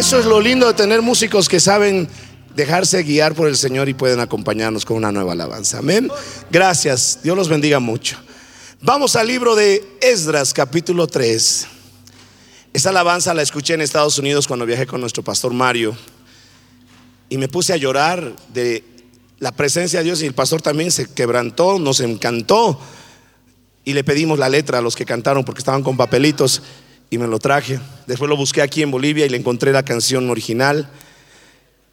Eso es lo lindo de tener músicos que saben dejarse guiar por el Señor y pueden acompañarnos con una nueva alabanza. Amén. Gracias. Dios los bendiga mucho. Vamos al libro de Esdras, capítulo 3. Esta alabanza la escuché en Estados Unidos cuando viajé con nuestro pastor Mario y me puse a llorar de la presencia de Dios y el pastor también se quebrantó, nos encantó y le pedimos la letra a los que cantaron porque estaban con papelitos y me lo traje. Después lo busqué aquí en Bolivia y le encontré la canción original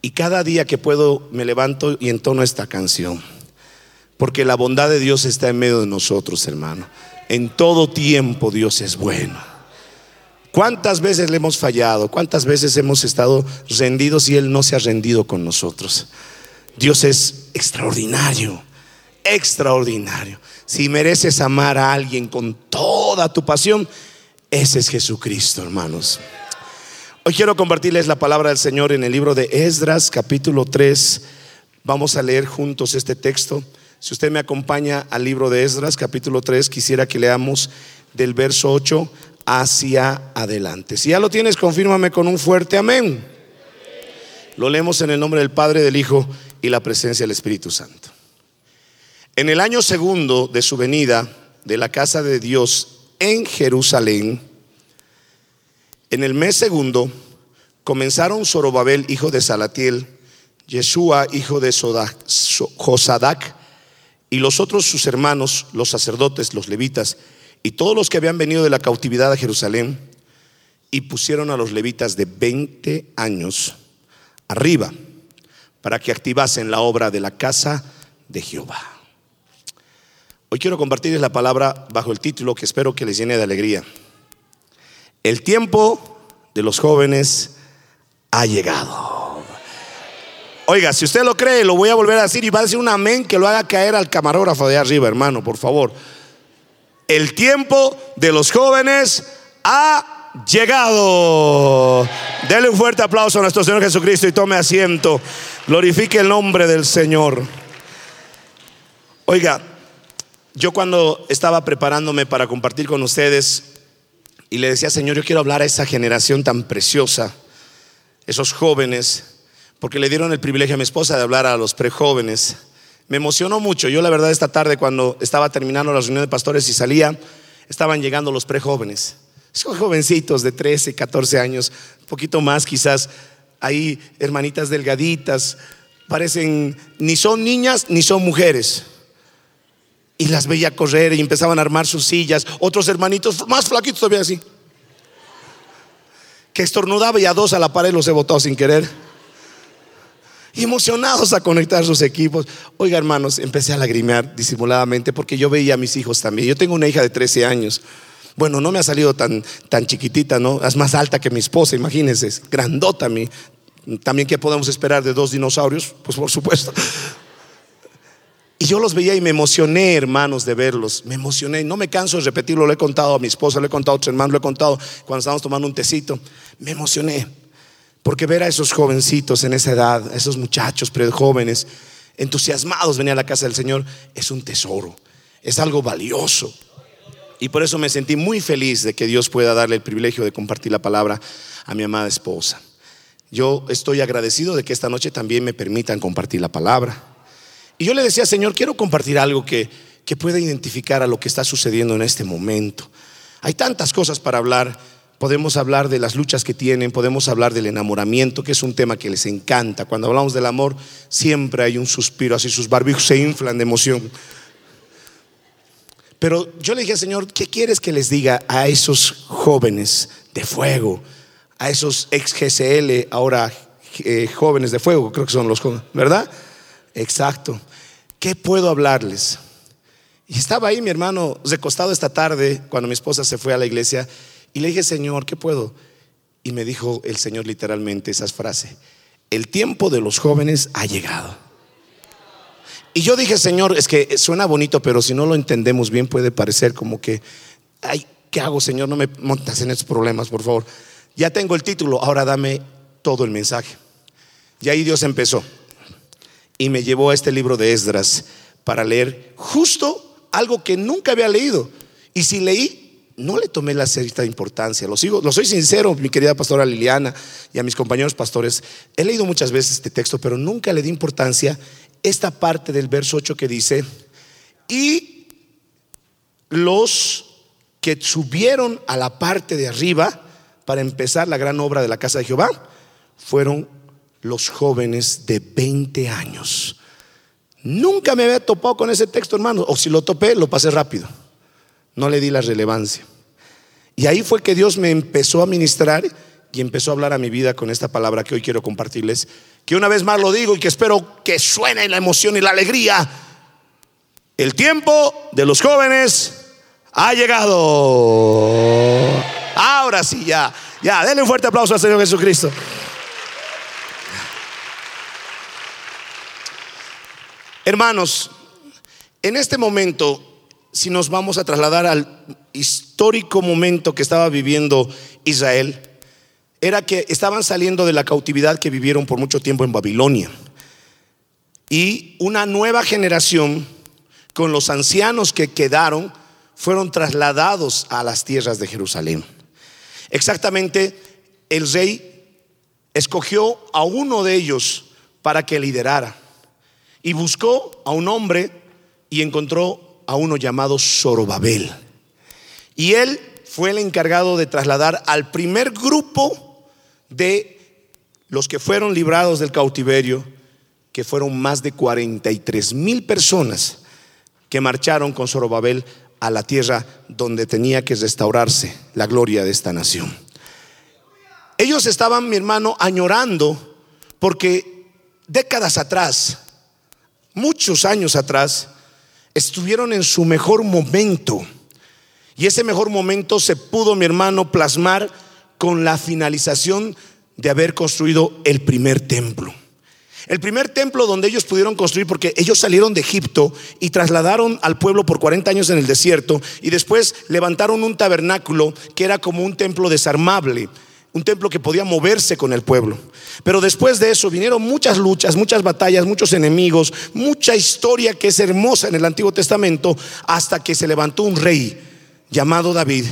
y cada día que puedo me levanto y entono esta canción. Porque la bondad de Dios está en medio de nosotros, hermano. En todo tiempo Dios es bueno. ¿Cuántas veces le hemos fallado? ¿Cuántas veces hemos estado rendidos y Él no se ha rendido con nosotros? Dios es extraordinario, extraordinario. Si mereces amar a alguien con toda tu pasión, ese es Jesucristo, hermanos. Hoy quiero compartirles la palabra del Señor en el libro de Esdras, capítulo 3. Vamos a leer juntos este texto. Si usted me acompaña al libro de Esdras, capítulo 3, quisiera que leamos del verso 8 hacia adelante. Si ya lo tienes, confírmame con un fuerte amén. Lo leemos en el nombre del Padre, del Hijo y la presencia del Espíritu Santo. En el año segundo de su venida de la casa de Dios en Jerusalén, en el mes segundo, comenzaron Zorobabel, hijo de Salatiel, Yeshua, hijo de Josadac, y los otros sus hermanos, los sacerdotes, los levitas, y todos los que habían venido de la cautividad a Jerusalén y pusieron a los levitas de 20 años arriba para que activasen la obra de la casa de Jehová. Hoy quiero compartirles la palabra bajo el título que espero que les llene de alegría. El tiempo de los jóvenes ha llegado. Oiga, si usted lo cree, lo voy a volver a decir y va a decir un amén que lo haga caer al camarógrafo de arriba, hermano, por favor. El tiempo de los jóvenes ha llegado. Dele un fuerte aplauso a nuestro Señor Jesucristo y tome asiento. Glorifique el nombre del Señor. Oiga, yo cuando estaba preparándome para compartir con ustedes y le decía, Señor, yo quiero hablar a esa generación tan preciosa, esos jóvenes, porque le dieron el privilegio a mi esposa de hablar a los prejóvenes me emocionó mucho. Yo la verdad esta tarde cuando estaba terminando la reunión de pastores y salía, estaban llegando los prejóvenes. Son jovencitos de 13, 14 años, un poquito más quizás. Ahí hermanitas delgaditas, parecen, ni son niñas ni son mujeres. Y las veía correr y empezaban a armar sus sillas. Otros hermanitos más flaquitos todavía así. Que estornudaba y a dos a la pared los he botado sin querer emocionados a conectar sus equipos. Oiga, hermanos, empecé a lagrimear disimuladamente porque yo veía a mis hijos también. Yo tengo una hija de 13 años. Bueno, no me ha salido tan, tan chiquitita, ¿no? Es más alta que mi esposa, imagínense, grandota a mí. También, ¿qué podemos esperar de dos dinosaurios? Pues por supuesto. Y yo los veía y me emocioné, hermanos, de verlos. Me emocioné. No me canso de repetirlo. Lo he contado a mi esposa, lo he contado a otros hermanos, lo he contado cuando estábamos tomando un tecito. Me emocioné. Porque ver a esos jovencitos en esa edad, a esos muchachos jóvenes, entusiasmados venir a la casa del Señor, es un tesoro, es algo valioso. Y por eso me sentí muy feliz de que Dios pueda darle el privilegio de compartir la palabra a mi amada esposa. Yo estoy agradecido de que esta noche también me permitan compartir la palabra. Y yo le decía, Señor, quiero compartir algo que, que pueda identificar a lo que está sucediendo en este momento. Hay tantas cosas para hablar Podemos hablar de las luchas que tienen, podemos hablar del enamoramiento, que es un tema que les encanta. Cuando hablamos del amor, siempre hay un suspiro, así sus barbijos se inflan de emoción. Pero yo le dije, Señor, ¿qué quieres que les diga a esos jóvenes de fuego, a esos ex GCL, ahora eh, jóvenes de fuego, creo que son los jóvenes, ¿verdad? Exacto. ¿qué puedo hablarles? Y estaba ahí mi hermano recostado esta tarde cuando mi esposa se fue a la iglesia y le dije, Señor, ¿qué puedo? Y me dijo el Señor literalmente esas frases, el tiempo de los jóvenes ha llegado. Y yo dije, Señor, es que suena bonito, pero si no lo entendemos bien puede parecer como que, ay, ¿qué hago, Señor? No me montas en estos problemas, por favor. Ya tengo el título, ahora dame todo el mensaje. Y ahí Dios empezó. Y me llevó a este libro de Esdras para leer justo algo que nunca había leído. Y si leí, no le tomé la cierta importancia. Lo sigo, lo soy sincero, mi querida pastora Liliana y a mis compañeros pastores. He leído muchas veces este texto, pero nunca le di importancia esta parte del verso 8 que dice, y los que subieron a la parte de arriba para empezar la gran obra de la casa de Jehová fueron los jóvenes de 20 años. Nunca me había topado con ese texto, hermano, o si lo topé, lo pasé rápido. No le di la relevancia. Y ahí fue que Dios me empezó a ministrar y empezó a hablar a mi vida con esta palabra que hoy quiero compartirles, que una vez más lo digo y que espero que suene la emoción y la alegría. El tiempo de los jóvenes ha llegado. Ahora sí, ya, ya, denle un fuerte aplauso al Señor Jesucristo. Hermanos, en este momento, si nos vamos a trasladar al histórico momento que estaba viviendo Israel, era que estaban saliendo de la cautividad que vivieron por mucho tiempo en Babilonia. Y una nueva generación, con los ancianos que quedaron, fueron trasladados a las tierras de Jerusalén. Exactamente, el rey escogió a uno de ellos para que liderara y buscó a un hombre y encontró a uno llamado Zorobabel. Y él fue el encargado de trasladar al primer grupo de los que fueron librados del cautiverio, que fueron más de 43 mil personas que marcharon con Zorobabel a la tierra donde tenía que restaurarse la gloria de esta nación. Ellos estaban, mi hermano, añorando porque décadas atrás muchos años atrás, estuvieron en su mejor momento. Y ese mejor momento se pudo, mi hermano, plasmar con la finalización de haber construido el primer templo. El primer templo donde ellos pudieron construir, porque ellos salieron de Egipto y trasladaron al pueblo por 40 años en el desierto y después levantaron un tabernáculo que era como un templo desarmable un templo que podía moverse con el pueblo. Pero después de eso vinieron muchas luchas, muchas batallas, muchos enemigos, mucha historia que es hermosa en el Antiguo Testamento, hasta que se levantó un rey llamado David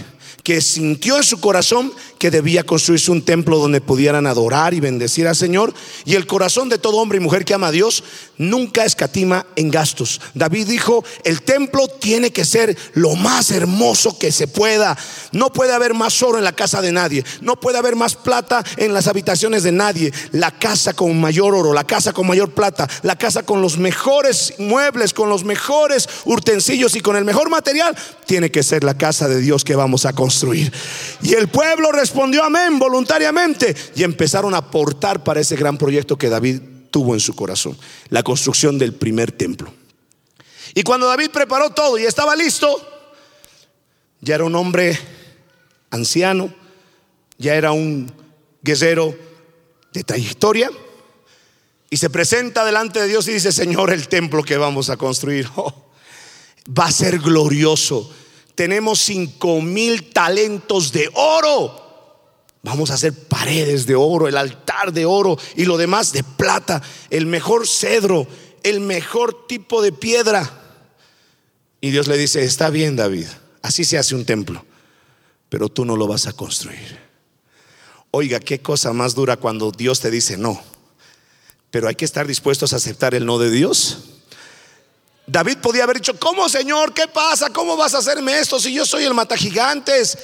que sintió en su corazón debía construirse un templo donde pudieran adorar y bendecir al Señor. Y el corazón de todo hombre y mujer que ama a Dios nunca escatima en gastos. David dijo, el templo tiene que ser lo más hermoso que se pueda. No puede haber más oro en la casa de nadie. No puede haber más plata en las habitaciones de nadie. La casa con mayor oro, la casa con mayor plata, la casa con los mejores muebles, con los mejores utensilios y con el mejor material, tiene que ser la casa de Dios que vamos a construir. Y el pueblo respondió amén voluntariamente y empezaron a aportar para ese gran proyecto que David tuvo en su corazón, la construcción del primer templo. Y cuando David preparó todo y estaba listo, ya era un hombre anciano, ya era un guerrero de trayectoria, y se presenta delante de Dios y dice, Señor, el templo que vamos a construir oh, va a ser glorioso tenemos cinco mil talentos de oro. Vamos a hacer paredes de oro, el altar de oro y lo demás de plata, el mejor cedro, el mejor tipo de piedra. Y Dios le dice, está bien David, así se hace un templo, pero tú no lo vas a construir. Oiga, qué cosa más dura cuando Dios te dice no, pero hay que estar dispuestos a aceptar el no de Dios. David podía haber dicho, ¿cómo Señor? ¿Qué pasa? ¿Cómo vas a hacerme esto si yo soy el matagigantes?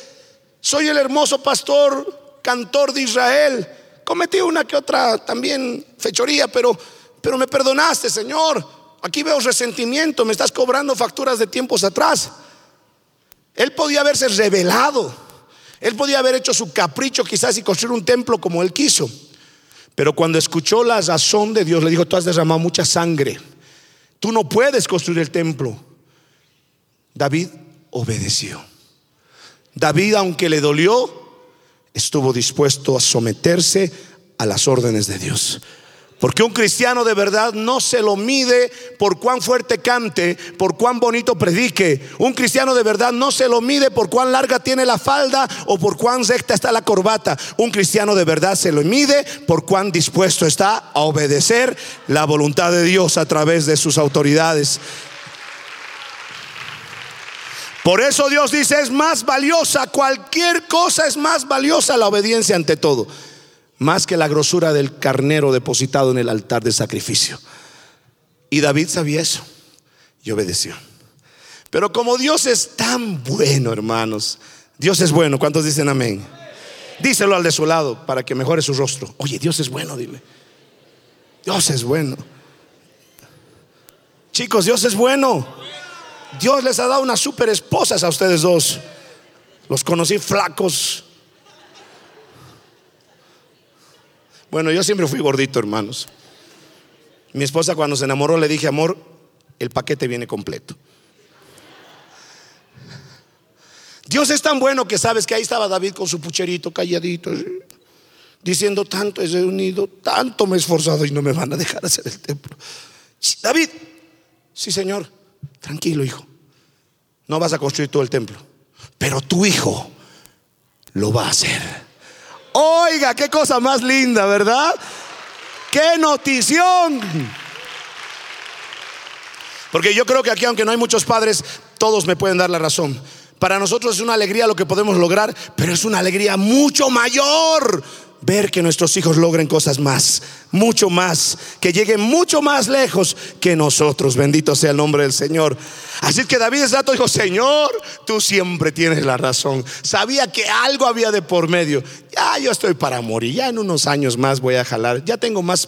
Soy el hermoso pastor, cantor de Israel. Cometí una que otra también fechoría, pero, pero me perdonaste, Señor. Aquí veo resentimiento, me estás cobrando facturas de tiempos atrás. Él podía haberse revelado. Él podía haber hecho su capricho quizás y construir un templo como él quiso. Pero cuando escuchó la razón de Dios, le dijo, tú has derramado mucha sangre Tú no puedes construir el templo. David obedeció. David, aunque le dolió, estuvo dispuesto a someterse a las órdenes de Dios. Porque un cristiano de verdad no se lo mide por cuán fuerte cante, por cuán bonito predique. Un cristiano de verdad no se lo mide por cuán larga tiene la falda o por cuán recta está la corbata. Un cristiano de verdad se lo mide por cuán dispuesto está a obedecer la voluntad de Dios a través de sus autoridades. Por eso Dios dice, es más valiosa, cualquier cosa es más valiosa la obediencia ante todo más que la grosura del carnero depositado en el altar de sacrificio. Y David sabía eso y obedeció. Pero como Dios es tan bueno, hermanos, Dios es bueno, ¿cuántos dicen amén? Díselo al de su lado para que mejore su rostro. Oye, Dios es bueno, dile. Dios es bueno. Chicos, Dios es bueno. Dios les ha dado unas super esposas a ustedes dos. Los conocí flacos, Bueno, yo siempre fui gordito, hermanos. Mi esposa cuando se enamoró le dije, amor, el paquete viene completo. Dios es tan bueno que sabes que ahí estaba David con su pucherito calladito, diciendo tanto he unido, tanto me he esforzado y no me van a dejar hacer el templo. David, sí señor, tranquilo hijo, no vas a construir todo el templo, pero tu hijo lo va a hacer. Oiga, qué cosa más linda, ¿verdad? ¡Qué notición! Porque yo creo que aquí, aunque no hay muchos padres, todos me pueden dar la razón. Para nosotros es una alegría lo que podemos lograr, pero es una alegría mucho mayor ver que nuestros hijos logren cosas más, mucho más, que lleguen mucho más lejos que nosotros. Bendito sea el nombre del Señor. Así que David es dato dijo, Señor, tú siempre tienes la razón. Sabía que algo había de por medio. Ya yo estoy para morir, ya en unos años más voy a jalar, ya tengo más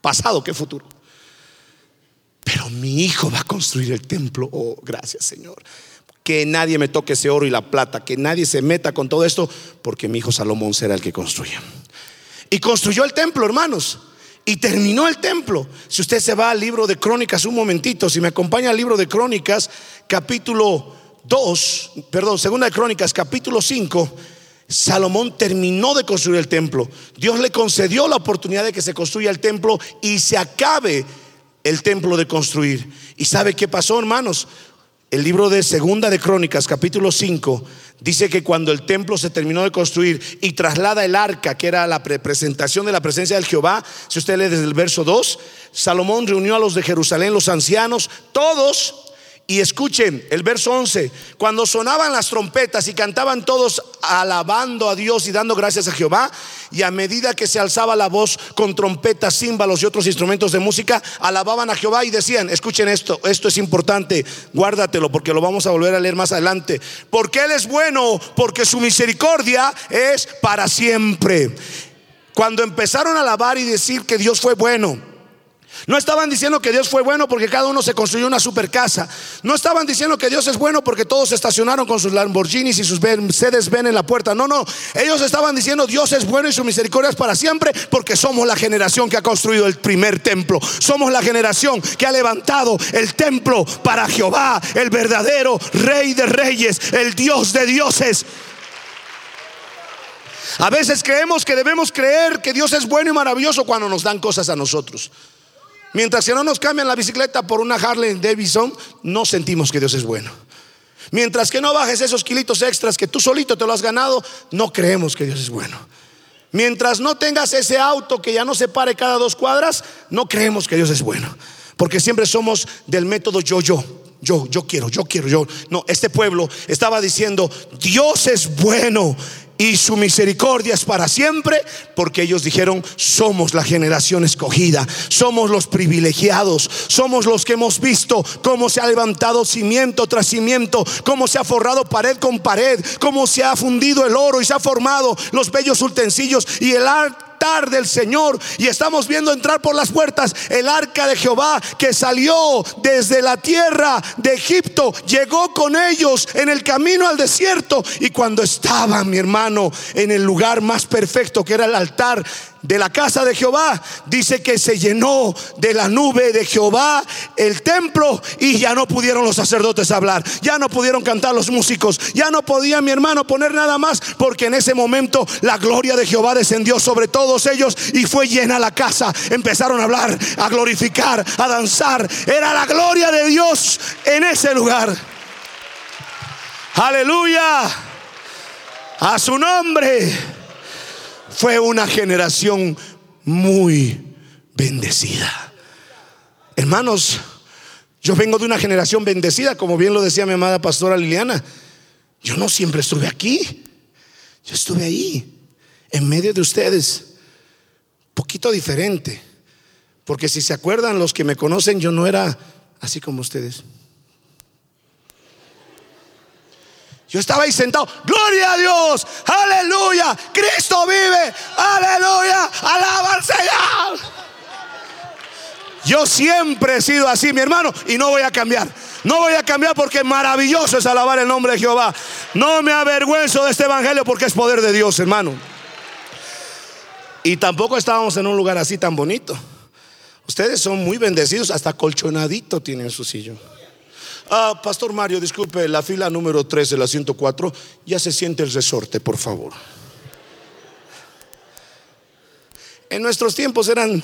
pasado que futuro. Pero mi hijo va a construir el templo. Oh, gracias Señor que nadie me toque ese oro y la plata, que nadie se meta con todo esto, porque mi hijo Salomón será el que construya. Y construyó el templo, hermanos. Y terminó el templo. Si usted se va al libro de Crónicas un momentito, si me acompaña al libro de Crónicas, capítulo 2, perdón, segunda de Crónicas, capítulo 5, Salomón terminó de construir el templo. Dios le concedió la oportunidad de que se construya el templo y se acabe el templo de construir. ¿Y sabe qué pasó, hermanos? El libro de Segunda de Crónicas, capítulo 5, dice que cuando el templo se terminó de construir y traslada el arca, que era la representación de la presencia del Jehová, si usted lee desde el verso 2, Salomón reunió a los de Jerusalén, los ancianos, todos y escuchen el verso 11, cuando sonaban las trompetas y cantaban todos alabando a Dios y dando gracias a Jehová, y a medida que se alzaba la voz con trompetas, címbalos y otros instrumentos de música, alababan a Jehová y decían, escuchen esto, esto es importante, guárdatelo porque lo vamos a volver a leer más adelante, porque Él es bueno, porque su misericordia es para siempre. Cuando empezaron a alabar y decir que Dios fue bueno, no estaban diciendo que Dios fue bueno porque cada uno se construyó una super casa. No estaban diciendo que Dios es bueno porque todos se estacionaron con sus Lamborghinis y sus Mercedes ven en la puerta. No, no. Ellos estaban diciendo Dios es bueno y su misericordia es para siempre porque somos la generación que ha construido el primer templo. Somos la generación que ha levantado el templo para Jehová, el verdadero rey de reyes, el Dios de dioses. A veces creemos que debemos creer que Dios es bueno y maravilloso cuando nos dan cosas a nosotros. Mientras que no nos cambian la bicicleta por una Harley Davidson, no sentimos que Dios es bueno. Mientras que no bajes esos kilitos extras que tú solito te lo has ganado, no creemos que Dios es bueno. Mientras no tengas ese auto que ya no se pare cada dos cuadras, no creemos que Dios es bueno. Porque siempre somos del método yo, yo, yo, yo quiero, yo quiero, yo. No, este pueblo estaba diciendo, Dios es bueno y su misericordia es para siempre, porque ellos dijeron, somos la generación escogida, somos los privilegiados, somos los que hemos visto cómo se ha levantado cimiento tras cimiento, cómo se ha forrado pared con pared, cómo se ha fundido el oro y se ha formado los bellos utensilios y el arte del Señor. Y estamos viendo entrar por las puertas el arca de Jehová que salió desde la tierra de Egipto, llegó con ellos en el camino al desierto. Y cuando estaba mi hermano en el lugar más perfecto que era el altar, de la casa de Jehová, dice que se llenó de la nube de Jehová el templo y ya no pudieron los sacerdotes hablar, ya no pudieron cantar los músicos, ya no podía mi hermano poner nada más porque en ese momento la gloria de Jehová descendió sobre todos ellos y fue llena la casa. Empezaron a hablar, a glorificar, a danzar. Era la gloria de Dios en ese lugar. Aleluya. A su nombre. Fue una generación muy bendecida. Hermanos, yo vengo de una generación bendecida, como bien lo decía mi amada pastora Liliana. Yo no siempre estuve aquí. Yo estuve ahí, en medio de ustedes. Poquito diferente. Porque si se acuerdan los que me conocen, yo no era así como ustedes. Yo estaba ahí sentado, gloria a Dios, aleluya, Cristo vive, aleluya, alaba al Señor. Yo siempre he sido así, mi hermano, y no voy a cambiar. No voy a cambiar porque maravilloso es alabar el nombre de Jehová. No me avergüenzo de este evangelio porque es poder de Dios, hermano. Y tampoco estábamos en un lugar así tan bonito. Ustedes son muy bendecidos, hasta colchonadito tienen su sillón. Ah, Pastor Mario, disculpe, la fila número 3 de la 104, ya se siente el resorte, por favor. En nuestros tiempos eran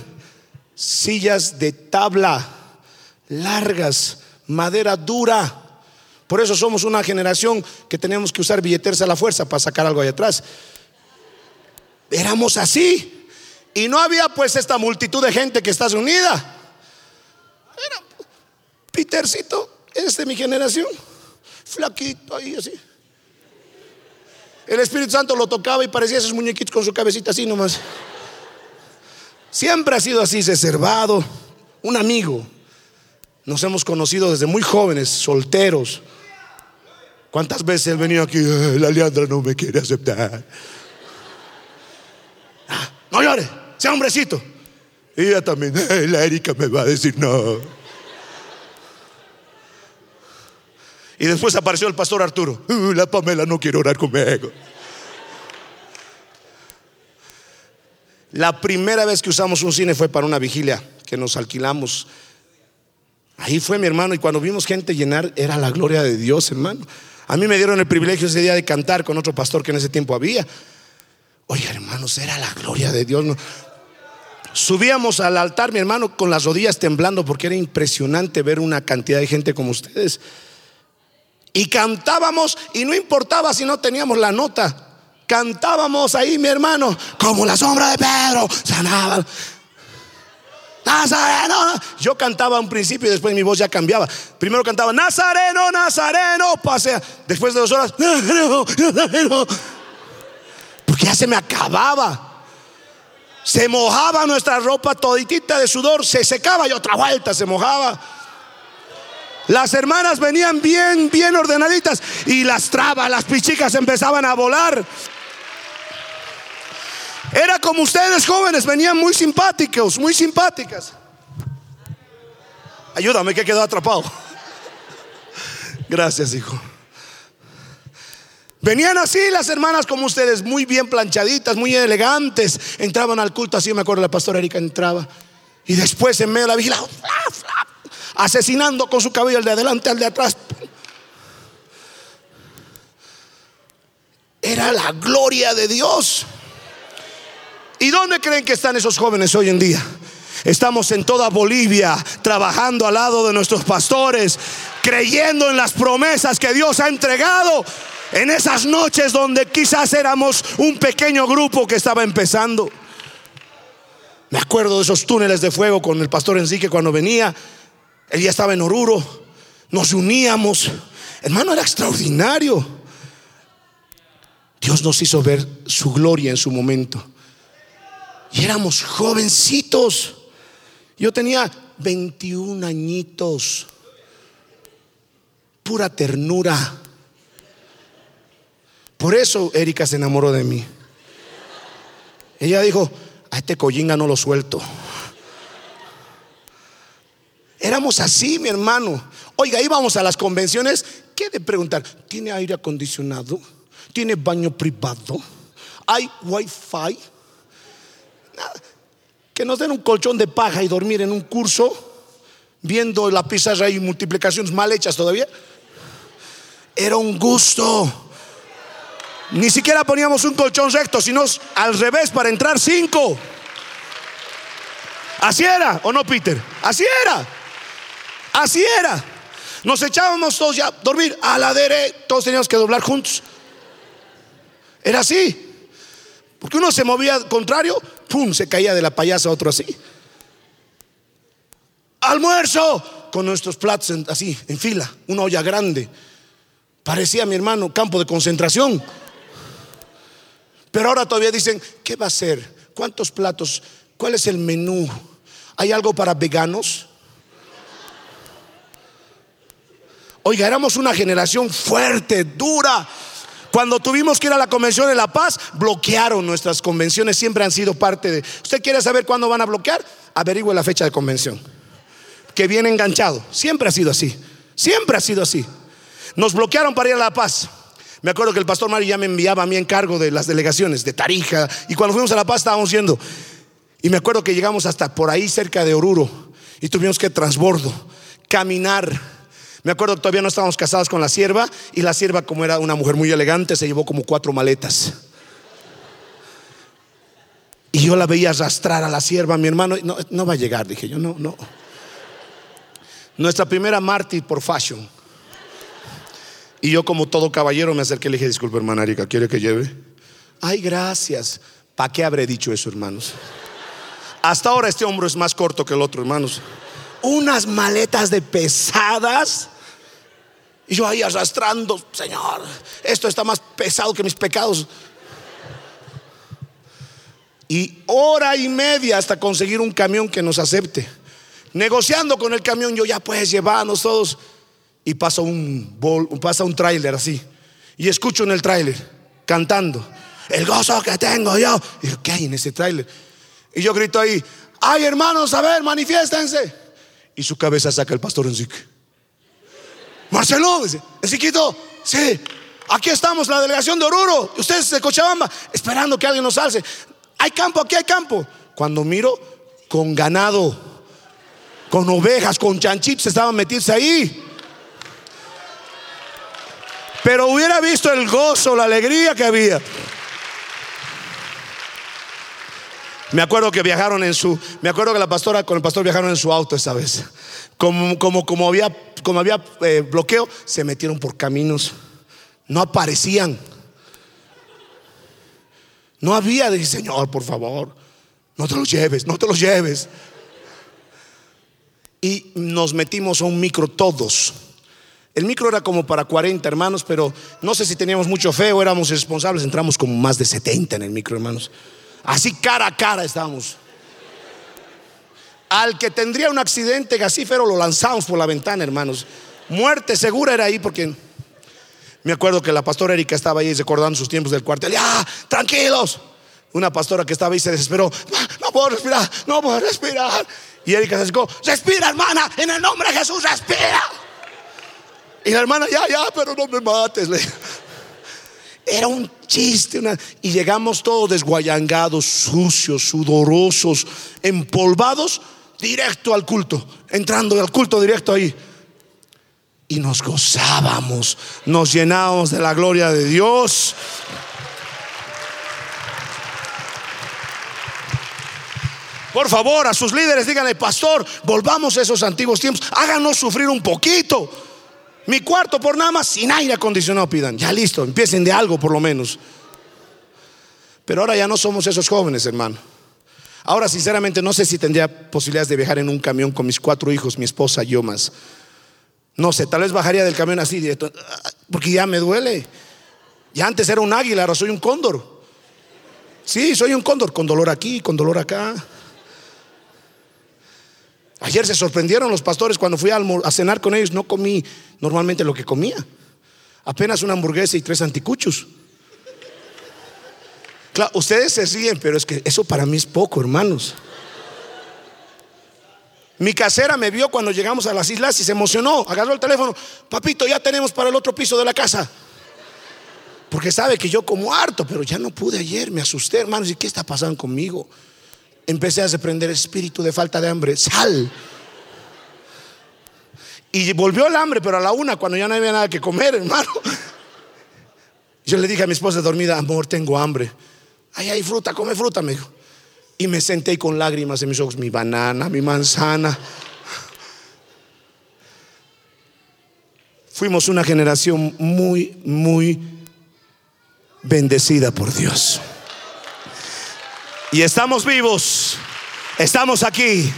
sillas de tabla, largas, madera dura. Por eso somos una generación que tenemos que usar billeteras a la fuerza para sacar algo ahí atrás. Éramos así. Y no había pues esta multitud de gente que está unida. Era Petercito es de mi generación. Flaquito ahí así. El Espíritu Santo lo tocaba y parecía esos muñequitos con su cabecita así nomás. Siempre ha sido así, reservado, un amigo. Nos hemos conocido desde muy jóvenes, solteros. ¿Cuántas veces él venido aquí? La Leandra no me quiere aceptar. Ah, no llore, sea hombrecito. Y ella también, la Erika me va a decir no. Y después apareció el pastor Arturo. Uh, la Pamela no quiere orar conmigo. La primera vez que usamos un cine fue para una vigilia que nos alquilamos. Ahí fue mi hermano y cuando vimos gente llenar era la gloria de Dios, hermano. A mí me dieron el privilegio ese día de cantar con otro pastor que en ese tiempo había. Oye, hermanos, era la gloria de Dios. Subíamos al altar, mi hermano, con las rodillas temblando porque era impresionante ver una cantidad de gente como ustedes. Y cantábamos y no importaba si no teníamos la nota. Cantábamos ahí, mi hermano, como la sombra de Pedro. Sanaba. Nazareno. Yo cantaba un principio y después mi voz ya cambiaba. Primero cantaba Nazareno, Nazareno. Pasea. Después de dos horas, Nazareno, Nazareno. Porque ya se me acababa. Se mojaba nuestra ropa toditita de sudor. Se secaba y otra vuelta se mojaba. Las hermanas venían bien, bien ordenaditas y las trabas, las pichicas empezaban a volar. Era como ustedes jóvenes, venían muy simpáticos, muy simpáticas. Ayúdame que he atrapado. Gracias, hijo. Venían así las hermanas como ustedes, muy bien planchaditas, muy elegantes. Entraban al culto, así me acuerdo, la pastora Erika entraba. Y después en medio de la vigila, asesinando con su cabello al de adelante, al de atrás. Era la gloria de Dios. ¿Y dónde creen que están esos jóvenes hoy en día? Estamos en toda Bolivia trabajando al lado de nuestros pastores, creyendo en las promesas que Dios ha entregado en esas noches donde quizás éramos un pequeño grupo que estaba empezando. Me acuerdo de esos túneles de fuego con el pastor Enrique cuando venía. Él ya estaba en Oruro. Nos uníamos. Hermano, era extraordinario. Dios nos hizo ver su gloria en su momento. Y éramos jovencitos. Yo tenía 21 añitos. Pura ternura. Por eso Erika se enamoró de mí. Ella dijo, a este collinga no lo suelto. Éramos así, mi hermano. Oiga, íbamos a las convenciones. ¿Qué de preguntar? ¿Tiene aire acondicionado? ¿Tiene baño privado? ¿Hay wifi? Que nos den un colchón de paja y dormir en un curso, viendo la pizarra y multiplicaciones mal hechas todavía. Era un gusto. Ni siquiera poníamos un colchón recto, sino al revés para entrar cinco. Así era, ¿o no, Peter? Así era. Así era. Nos echábamos todos ya a dormir a la derecha, todos teníamos que doblar juntos. Era así. Porque uno se movía contrario, pum, se caía de la payasa, otro así. Almuerzo con nuestros platos así, en fila, una olla grande. Parecía mi hermano campo de concentración. Pero ahora todavía dicen, ¿qué va a ser? ¿Cuántos platos? ¿Cuál es el menú? ¿Hay algo para veganos? Oiga, éramos una generación fuerte, dura. Cuando tuvimos que ir a la convención de La Paz, bloquearon nuestras convenciones, siempre han sido parte de... ¿Usted quiere saber cuándo van a bloquear? Averigüe la fecha de convención. Que viene enganchado. Siempre ha sido así. Siempre ha sido así. Nos bloquearon para ir a La Paz. Me acuerdo que el pastor Mario ya me enviaba a mí en cargo de las delegaciones de Tarija. Y cuando fuimos a La Paz estábamos yendo. Y me acuerdo que llegamos hasta por ahí cerca de Oruro. Y tuvimos que transbordo, caminar. Me acuerdo que todavía no estábamos casados con la sierva. Y la sierva, como era una mujer muy elegante, se llevó como cuatro maletas. Y yo la veía arrastrar a la sierva, mi hermano. No, no va a llegar, dije yo, no, no. Nuestra primera mártir por fashion. Y yo como todo caballero me acerqué y le dije, disculpe hermana Erika, ¿quiere que lleve? Ay, gracias. ¿Para qué habré dicho eso, hermanos? Hasta ahora este hombro es más corto que el otro, hermanos. Unas maletas de pesadas. Y yo ahí arrastrando, Señor, esto está más pesado que mis pecados. Y hora y media hasta conseguir un camión que nos acepte. Negociando con el camión, yo ya puedes llevarnos todos y pasa un, pasa un tráiler así. Y escucho en el tráiler cantando, el gozo que tengo yo. Y ¿qué hay en ese tráiler? Y yo grito ahí, ay hermanos, a ver, manifiéstense. Y su cabeza saca el pastor Enrique. Marcelo, dice, Enriquito, sí, aquí estamos, la delegación de Oruro, ustedes de Cochabamba, esperando que alguien nos alce. Hay campo, aquí hay campo. Cuando miro, con ganado, con ovejas, con chanchitos, estaban metidos ahí. Pero hubiera visto el gozo, la alegría que había. Me acuerdo que viajaron en su, me acuerdo que la pastora con el pastor viajaron en su auto esa vez. Como, como, había, como había eh, bloqueo, se metieron por caminos. No aparecían. No había, dije, Señor, por favor, no te los lleves, no te los lleves. Y nos metimos a un micro todos. El micro era como para 40 hermanos, pero no sé si teníamos mucho fe o éramos responsables. Entramos como más de 70 en el micro, hermanos. Así cara a cara estábamos. Al que tendría un accidente gasífero lo lanzamos por la ventana, hermanos. Muerte segura era ahí porque me acuerdo que la pastora Erika estaba ahí recordando sus tiempos del cuartel. Ya, tranquilos. Una pastora que estaba ahí se desesperó. No puedo respirar, no puedo respirar. Y Erika se acercó. Respira, hermana, en el nombre de Jesús, respira. Y la hermana, ya, ya, pero no me mates. Era un chiste. y llegamos todos desguayangados, sucios, sudorosos, empolvados, directo al culto. Entrando al culto directo ahí. Y nos gozábamos, nos llenábamos de la gloria de Dios. Por favor, a sus líderes díganle, pastor, volvamos a esos antiguos tiempos, háganos sufrir un poquito. Mi cuarto por nada más sin aire acondicionado pidan. Ya listo, empiecen de algo por lo menos. Pero ahora ya no somos esos jóvenes, hermano. Ahora sinceramente no sé si tendría posibilidades de viajar en un camión con mis cuatro hijos, mi esposa y yo más. No sé, tal vez bajaría del camión así directo, porque ya me duele. Ya antes era un águila, ahora soy un cóndor. Sí, soy un cóndor, con dolor aquí, con dolor acá. Ayer se sorprendieron los pastores cuando fui a, cenar con ellos. No comí normalmente lo que comía. Apenas una hamburguesa y tres anticuchos. Ustedes se ríen, pero es que eso para mí es poco, hermanos. Mi casera me vio cuando llegamos a las islas y se emocionó. Agarró el teléfono. Papito, ya tenemos para el otro piso de la casa. Porque sabe que yo como harto, pero ya no pude ayer. Me asusté, hermanos. ¿Y qué está pasando conmigo? empecé a reprender espíritu de falta de hambre. Sal. Y volvió el hambre, pero a la una, cuando ya no había nada que comer, hermano. Yo le dije a mi esposa dormida, amor, tengo hambre. Ay, hay fruta, come fruta, me dijo. Y me senté con lágrimas en mis ojos, mi banana, mi manzana. Fuimos una generación muy, muy bendecida por Dios. Y estamos vivos, estamos aquí.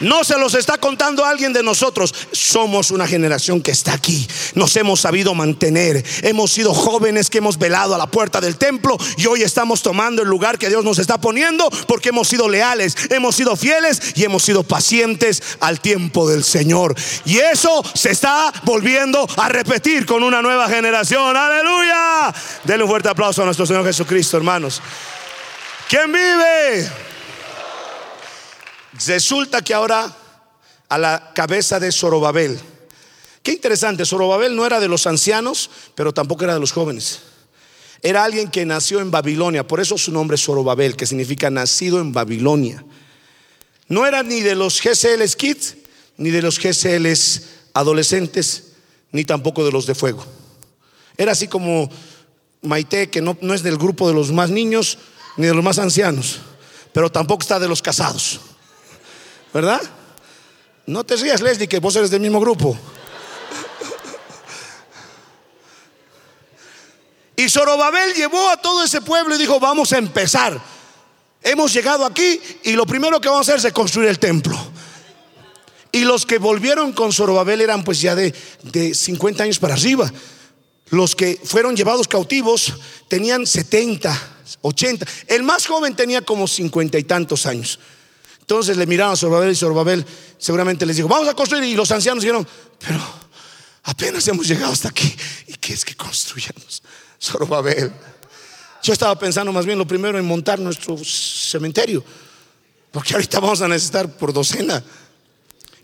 No se los está contando alguien de nosotros. Somos una generación que está aquí. Nos hemos sabido mantener. Hemos sido jóvenes que hemos velado a la puerta del templo y hoy estamos tomando el lugar que Dios nos está poniendo porque hemos sido leales, hemos sido fieles y hemos sido pacientes al tiempo del Señor. Y eso se está volviendo a repetir con una nueva generación. Aleluya. Denle un fuerte aplauso a nuestro Señor Jesucristo, hermanos. ¿Quién vive? Resulta que ahora a la cabeza de Zorobabel. Qué interesante, Zorobabel no era de los ancianos, pero tampoco era de los jóvenes. Era alguien que nació en Babilonia, por eso su nombre es Zorobabel, que significa nacido en Babilonia. No era ni de los GCL kids, ni de los GCL adolescentes, ni tampoco de los de fuego. Era así como Maite, que no, no es del grupo de los más niños, ni de los más ancianos, pero tampoco está de los casados. ¿Verdad? No te rías, Leslie, que vos eres del mismo grupo. Y Zorobabel llevó a todo ese pueblo y dijo, vamos a empezar. Hemos llegado aquí y lo primero que vamos a hacer es construir el templo. Y los que volvieron con Zorobabel eran pues ya de, de 50 años para arriba. Los que fueron llevados cautivos tenían 70, 80. El más joven tenía como 50 y tantos años. Entonces le miraron a Zorobabel y Zorobabel seguramente les dijo, vamos a construir. Y los ancianos dijeron, pero apenas hemos llegado hasta aquí. ¿Y qué es que construyamos? Zorobabel. Yo estaba pensando más bien lo primero en montar nuestro cementerio, porque ahorita vamos a necesitar por docena.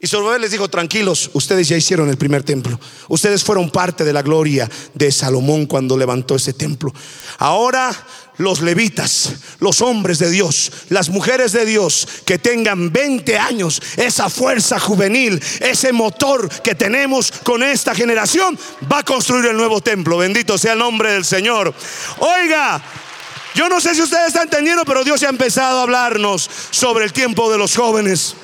Y Zorobabel les dijo, tranquilos, ustedes ya hicieron el primer templo. Ustedes fueron parte de la gloria de Salomón cuando levantó ese templo. Ahora los levitas, los hombres de Dios, las mujeres de Dios que tengan 20 años, esa fuerza juvenil, ese motor que tenemos con esta generación, va a construir el nuevo templo. Bendito sea el nombre del Señor. Oiga, yo no sé si ustedes están entendiendo, pero Dios ha empezado a hablarnos sobre el tiempo de los jóvenes.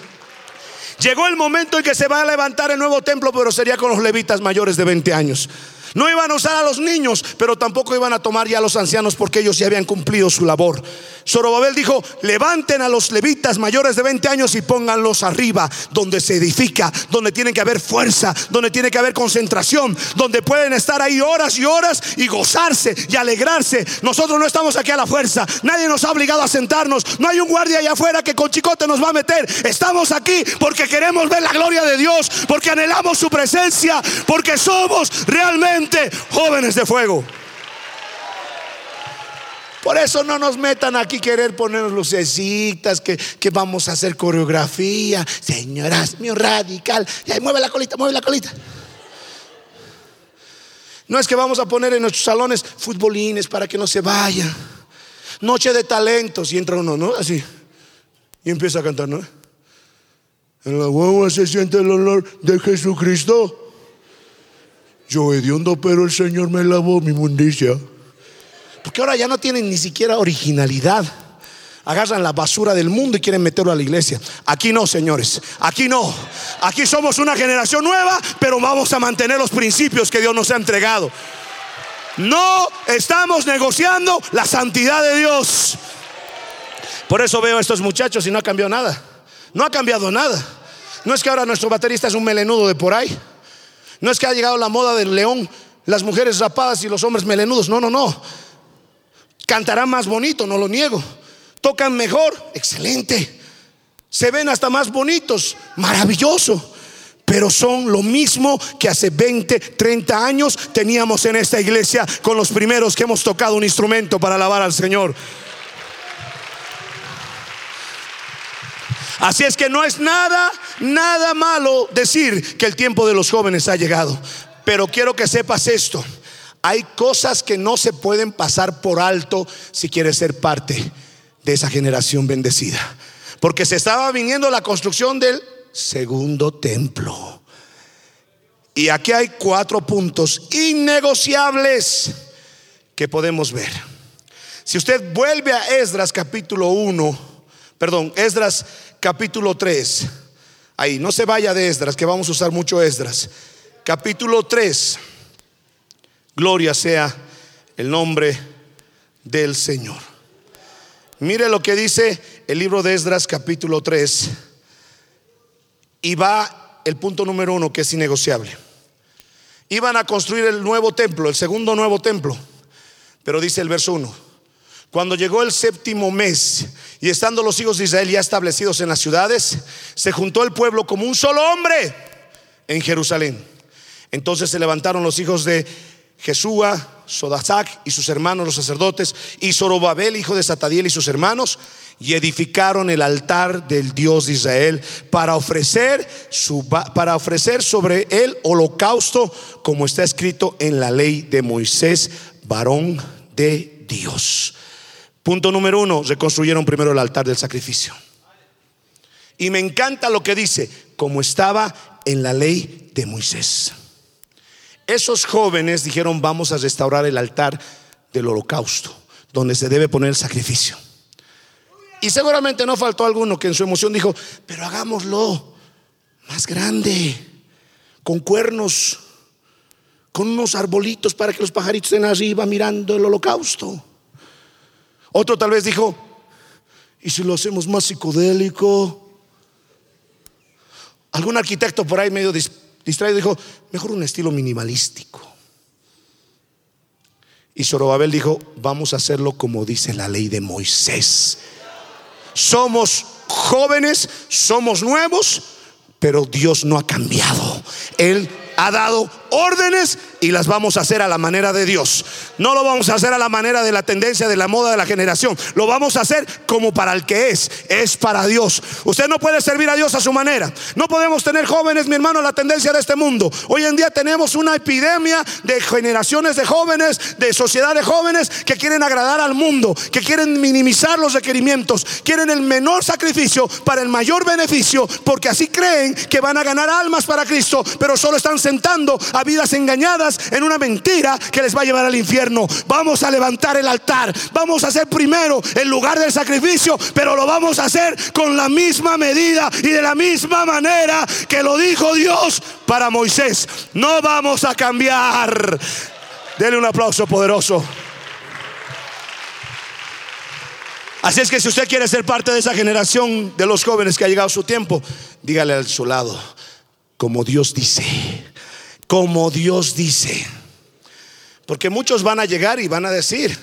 Llegó el momento en que se va a levantar el nuevo templo, pero sería con los levitas mayores de 20 años. No iban a usar a los niños, pero tampoco iban a tomar ya a los ancianos porque ellos ya habían cumplido su labor. Zorobabel dijo, levanten a los levitas mayores de 20 años y pónganlos arriba, donde se edifica, donde tiene que haber fuerza, donde tiene que haber concentración, donde pueden estar ahí horas y horas y gozarse y alegrarse. Nosotros no estamos aquí a la fuerza, nadie nos ha obligado a sentarnos, no hay un guardia allá afuera que con chicote nos va a meter. Estamos aquí porque queremos ver la gloria de Dios, porque anhelamos su presencia, porque somos realmente jóvenes de fuego. Por eso no nos metan aquí querer poner lucecitas, que, que vamos a hacer coreografía. Señoras, mío radical. Y mueve la colita, mueve la colita. No es que vamos a poner en nuestros salones futbolines para que no se vaya. Noche de talentos. Y entra uno, ¿no? Así. Y empieza a cantar, ¿no? En la guagua se siente el olor de Jesucristo. Yo hediondo, pero el Señor me lavó mi mundicia. Porque ahora ya no tienen ni siquiera originalidad. Agarran la basura del mundo y quieren meterlo a la iglesia. Aquí no, señores. Aquí no. Aquí somos una generación nueva, pero vamos a mantener los principios que Dios nos ha entregado. No estamos negociando la santidad de Dios. Por eso veo a estos muchachos y no ha cambiado nada. No ha cambiado nada. No es que ahora nuestro baterista es un melenudo de por ahí. No es que ha llegado la moda del león, las mujeres rapadas y los hombres melenudos. No, no, no. Cantarán más bonito, no lo niego. Tocan mejor, excelente. Se ven hasta más bonitos, maravilloso. Pero son lo mismo que hace 20, 30 años teníamos en esta iglesia con los primeros que hemos tocado un instrumento para alabar al Señor. Así es que no es nada, nada malo decir que el tiempo de los jóvenes ha llegado. Pero quiero que sepas esto. Hay cosas que no se pueden pasar por alto si quieres ser parte de esa generación bendecida. Porque se estaba viniendo la construcción del segundo templo. Y aquí hay cuatro puntos innegociables que podemos ver. Si usted vuelve a Esdras capítulo 1, perdón, Esdras capítulo 3, ahí, no se vaya de Esdras, que vamos a usar mucho Esdras. Capítulo 3, gloria sea el nombre del Señor. Mire lo que dice el libro de Esdras capítulo 3 y va el punto número uno que es innegociable. Iban a construir el nuevo templo, el segundo nuevo templo, pero dice el verso 1 cuando llegó el séptimo mes y estando los hijos de Israel ya establecidos en las ciudades, se juntó el pueblo como un solo hombre en Jerusalén. Entonces se levantaron los hijos de Jesúa, Sodasac y sus hermanos los sacerdotes, y Zorobabel, hijo de Satadiel y sus hermanos, y edificaron el altar del Dios de Israel para ofrecer, para ofrecer sobre él holocausto, como está escrito en la ley de Moisés, varón de Dios. Punto número uno, reconstruyeron primero el altar del sacrificio. Y me encanta lo que dice, como estaba en la ley de Moisés. Esos jóvenes dijeron, vamos a restaurar el altar del holocausto, donde se debe poner el sacrificio. Y seguramente no faltó alguno que en su emoción dijo, pero hagámoslo más grande, con cuernos, con unos arbolitos para que los pajaritos estén arriba mirando el holocausto. Otro tal vez dijo, ¿y si lo hacemos más psicodélico? Algún arquitecto por ahí medio distraído dijo, mejor un estilo minimalístico. Y Zorobabel dijo, vamos a hacerlo como dice la ley de Moisés. Somos jóvenes, somos nuevos, pero Dios no ha cambiado. Él ha dado órdenes y las vamos a hacer a la manera de Dios. No lo vamos a hacer a la manera de la tendencia de la moda de la generación. Lo vamos a hacer como para el que es. Es para Dios. Usted no puede servir a Dios a su manera. No podemos tener jóvenes, mi hermano, la tendencia de este mundo. Hoy en día tenemos una epidemia de generaciones de jóvenes, de sociedad de jóvenes que quieren agradar al mundo, que quieren minimizar los requerimientos, quieren el menor sacrificio para el mayor beneficio, porque así creen que van a ganar almas para Cristo, pero solo están sentando a vidas engañadas en una mentira que les va a llevar al infierno. Vamos a levantar el altar. Vamos a hacer primero el lugar del sacrificio, pero lo vamos a hacer con la misma medida y de la misma manera que lo dijo Dios para Moisés. No vamos a cambiar. Denle un aplauso poderoso. Así es que si usted quiere ser parte de esa generación de los jóvenes que ha llegado su tiempo, dígale a su lado, como Dios dice, como Dios dice. Porque muchos van a llegar y van a decir,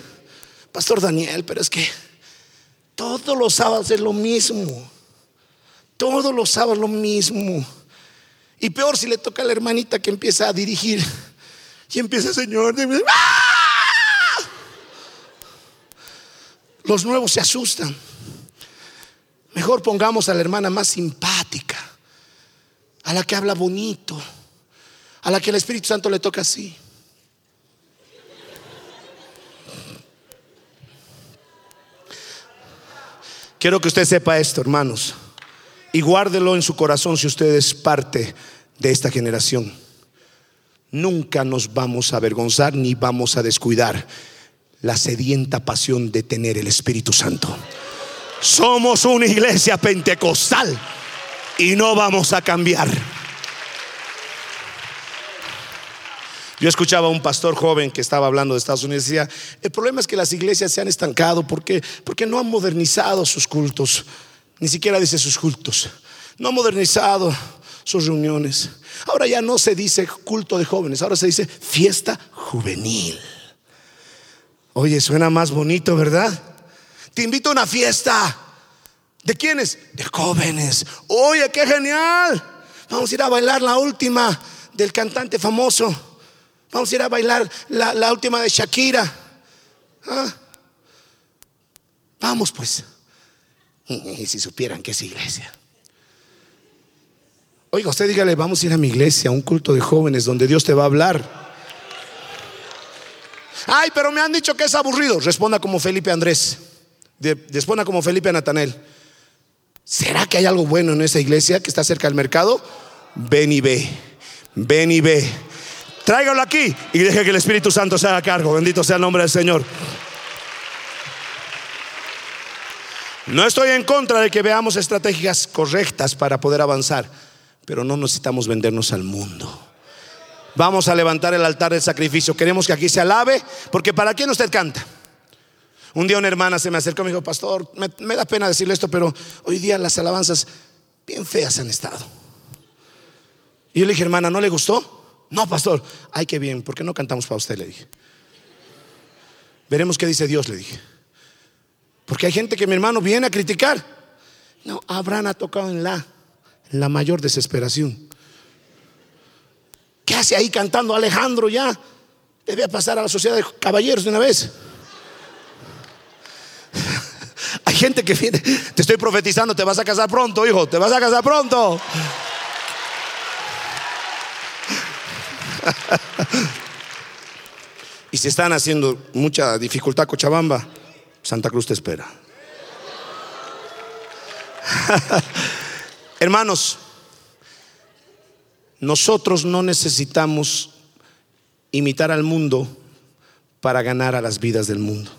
Pastor Daniel, pero es que todos los sábados es lo mismo. Todos los sábados lo mismo. Y peor si le toca a la hermanita que empieza a dirigir. Y empieza, Señor, ¡Ah! los nuevos se asustan. Mejor pongamos a la hermana más simpática, a la que habla bonito a la que el Espíritu Santo le toca así. Quiero que usted sepa esto, hermanos, y guárdelo en su corazón si usted es parte de esta generación. Nunca nos vamos a avergonzar ni vamos a descuidar la sedienta pasión de tener el Espíritu Santo. Somos una iglesia pentecostal y no vamos a cambiar. Yo escuchaba a un pastor joven que estaba hablando de Estados Unidos y decía, el problema es que las iglesias se han estancado porque, porque no han modernizado sus cultos, ni siquiera dice sus cultos, no han modernizado sus reuniones. Ahora ya no se dice culto de jóvenes, ahora se dice fiesta juvenil. Oye, suena más bonito, ¿verdad? Te invito a una fiesta. ¿De quiénes? De jóvenes. Oye, qué genial. Vamos a ir a bailar la última del cantante famoso. Vamos a ir a bailar la, última de Shakira. Ah. Vamos pues. Y, si supieran que es iglesia. Oiga, usted dígale, vamos a ir a mi iglesia, a un culto de jóvenes donde Dios te va a hablar. Ay, pero me han dicho que es aburrido. Responda como Felipe Andrés. Después como Felipe Natanel. ¿Será que hay algo bueno en esa iglesia que está cerca del mercado? Ven y ve. Ven y ve. Tráigalo aquí y deje que el Espíritu Santo se haga cargo. Bendito sea el nombre del Señor. No estoy en contra de que veamos estrategias correctas para poder avanzar, pero no necesitamos vendernos al mundo. Vamos a levantar el altar del sacrificio. Queremos que aquí se alabe, porque ¿para quién usted canta? Un día una hermana se me acercó y me dijo, pastor, me, da pena decirle esto, pero hoy día las alabanzas bien feas han estado. Y yo le dije, hermana, ¿no le gustó? No, pastor, ay, qué bien, ¿por qué no cantamos para usted? Le dije. Veremos qué dice Dios, le dije. Porque hay gente que mi hermano viene a criticar. No, Abraham ha tocado en la, la mayor desesperación. ¿Qué hace ahí cantando Alejandro ya? Debe pasar a la sociedad de caballeros de una vez. Hay gente que viene, te estoy profetizando, te vas a casar pronto, hijo, te vas a casar pronto. y si están haciendo mucha dificultad Cochabamba, Santa Cruz te espera. Hermanos, nosotros no necesitamos imitar al mundo para ganar a las vidas del mundo.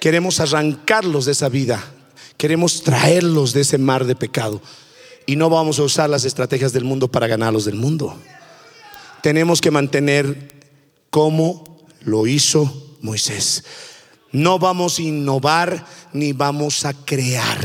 Queremos arrancarlos de esa vida, queremos traerlos de ese mar de pecado y no vamos a usar las estrategias del mundo para ganarlos del mundo. Tenemos que mantener como lo hizo Moisés. No vamos a innovar ni vamos a crear.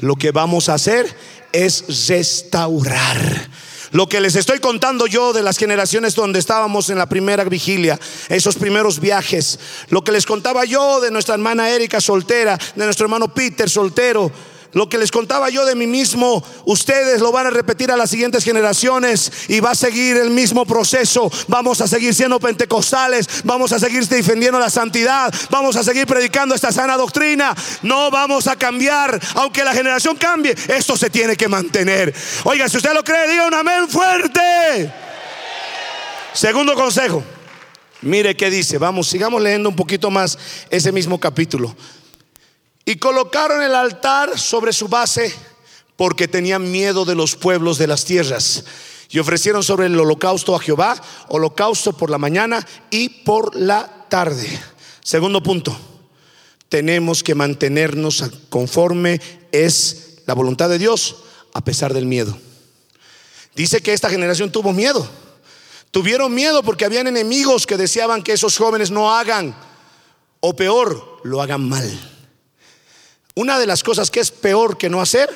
Lo que vamos a hacer es restaurar. Lo que les estoy contando yo de las generaciones donde estábamos en la primera vigilia, esos primeros viajes, lo que les contaba yo de nuestra hermana Erika soltera, de nuestro hermano Peter soltero, lo que les contaba yo de mí mismo, ustedes lo van a repetir a las siguientes generaciones y va a seguir el mismo proceso. Vamos a seguir siendo pentecostales, vamos a seguir defendiendo la santidad, vamos a seguir predicando esta sana doctrina. No vamos a cambiar, aunque la generación cambie, esto se tiene que mantener. Oiga, si usted lo cree, diga un amén fuerte. Segundo consejo. Mire qué dice. Vamos, sigamos leyendo un poquito más ese mismo capítulo. Y colocaron el altar sobre su base porque tenían miedo de los pueblos de las tierras. Y ofrecieron sobre el holocausto a Jehová, holocausto por la mañana y por la tarde. Segundo punto, tenemos que mantenernos conforme es la voluntad de Dios a pesar del miedo. Dice que esta generación tuvo miedo. Tuvieron miedo porque habían enemigos que deseaban que esos jóvenes no hagan, o peor, lo hagan mal. Una de las cosas que es peor que no hacer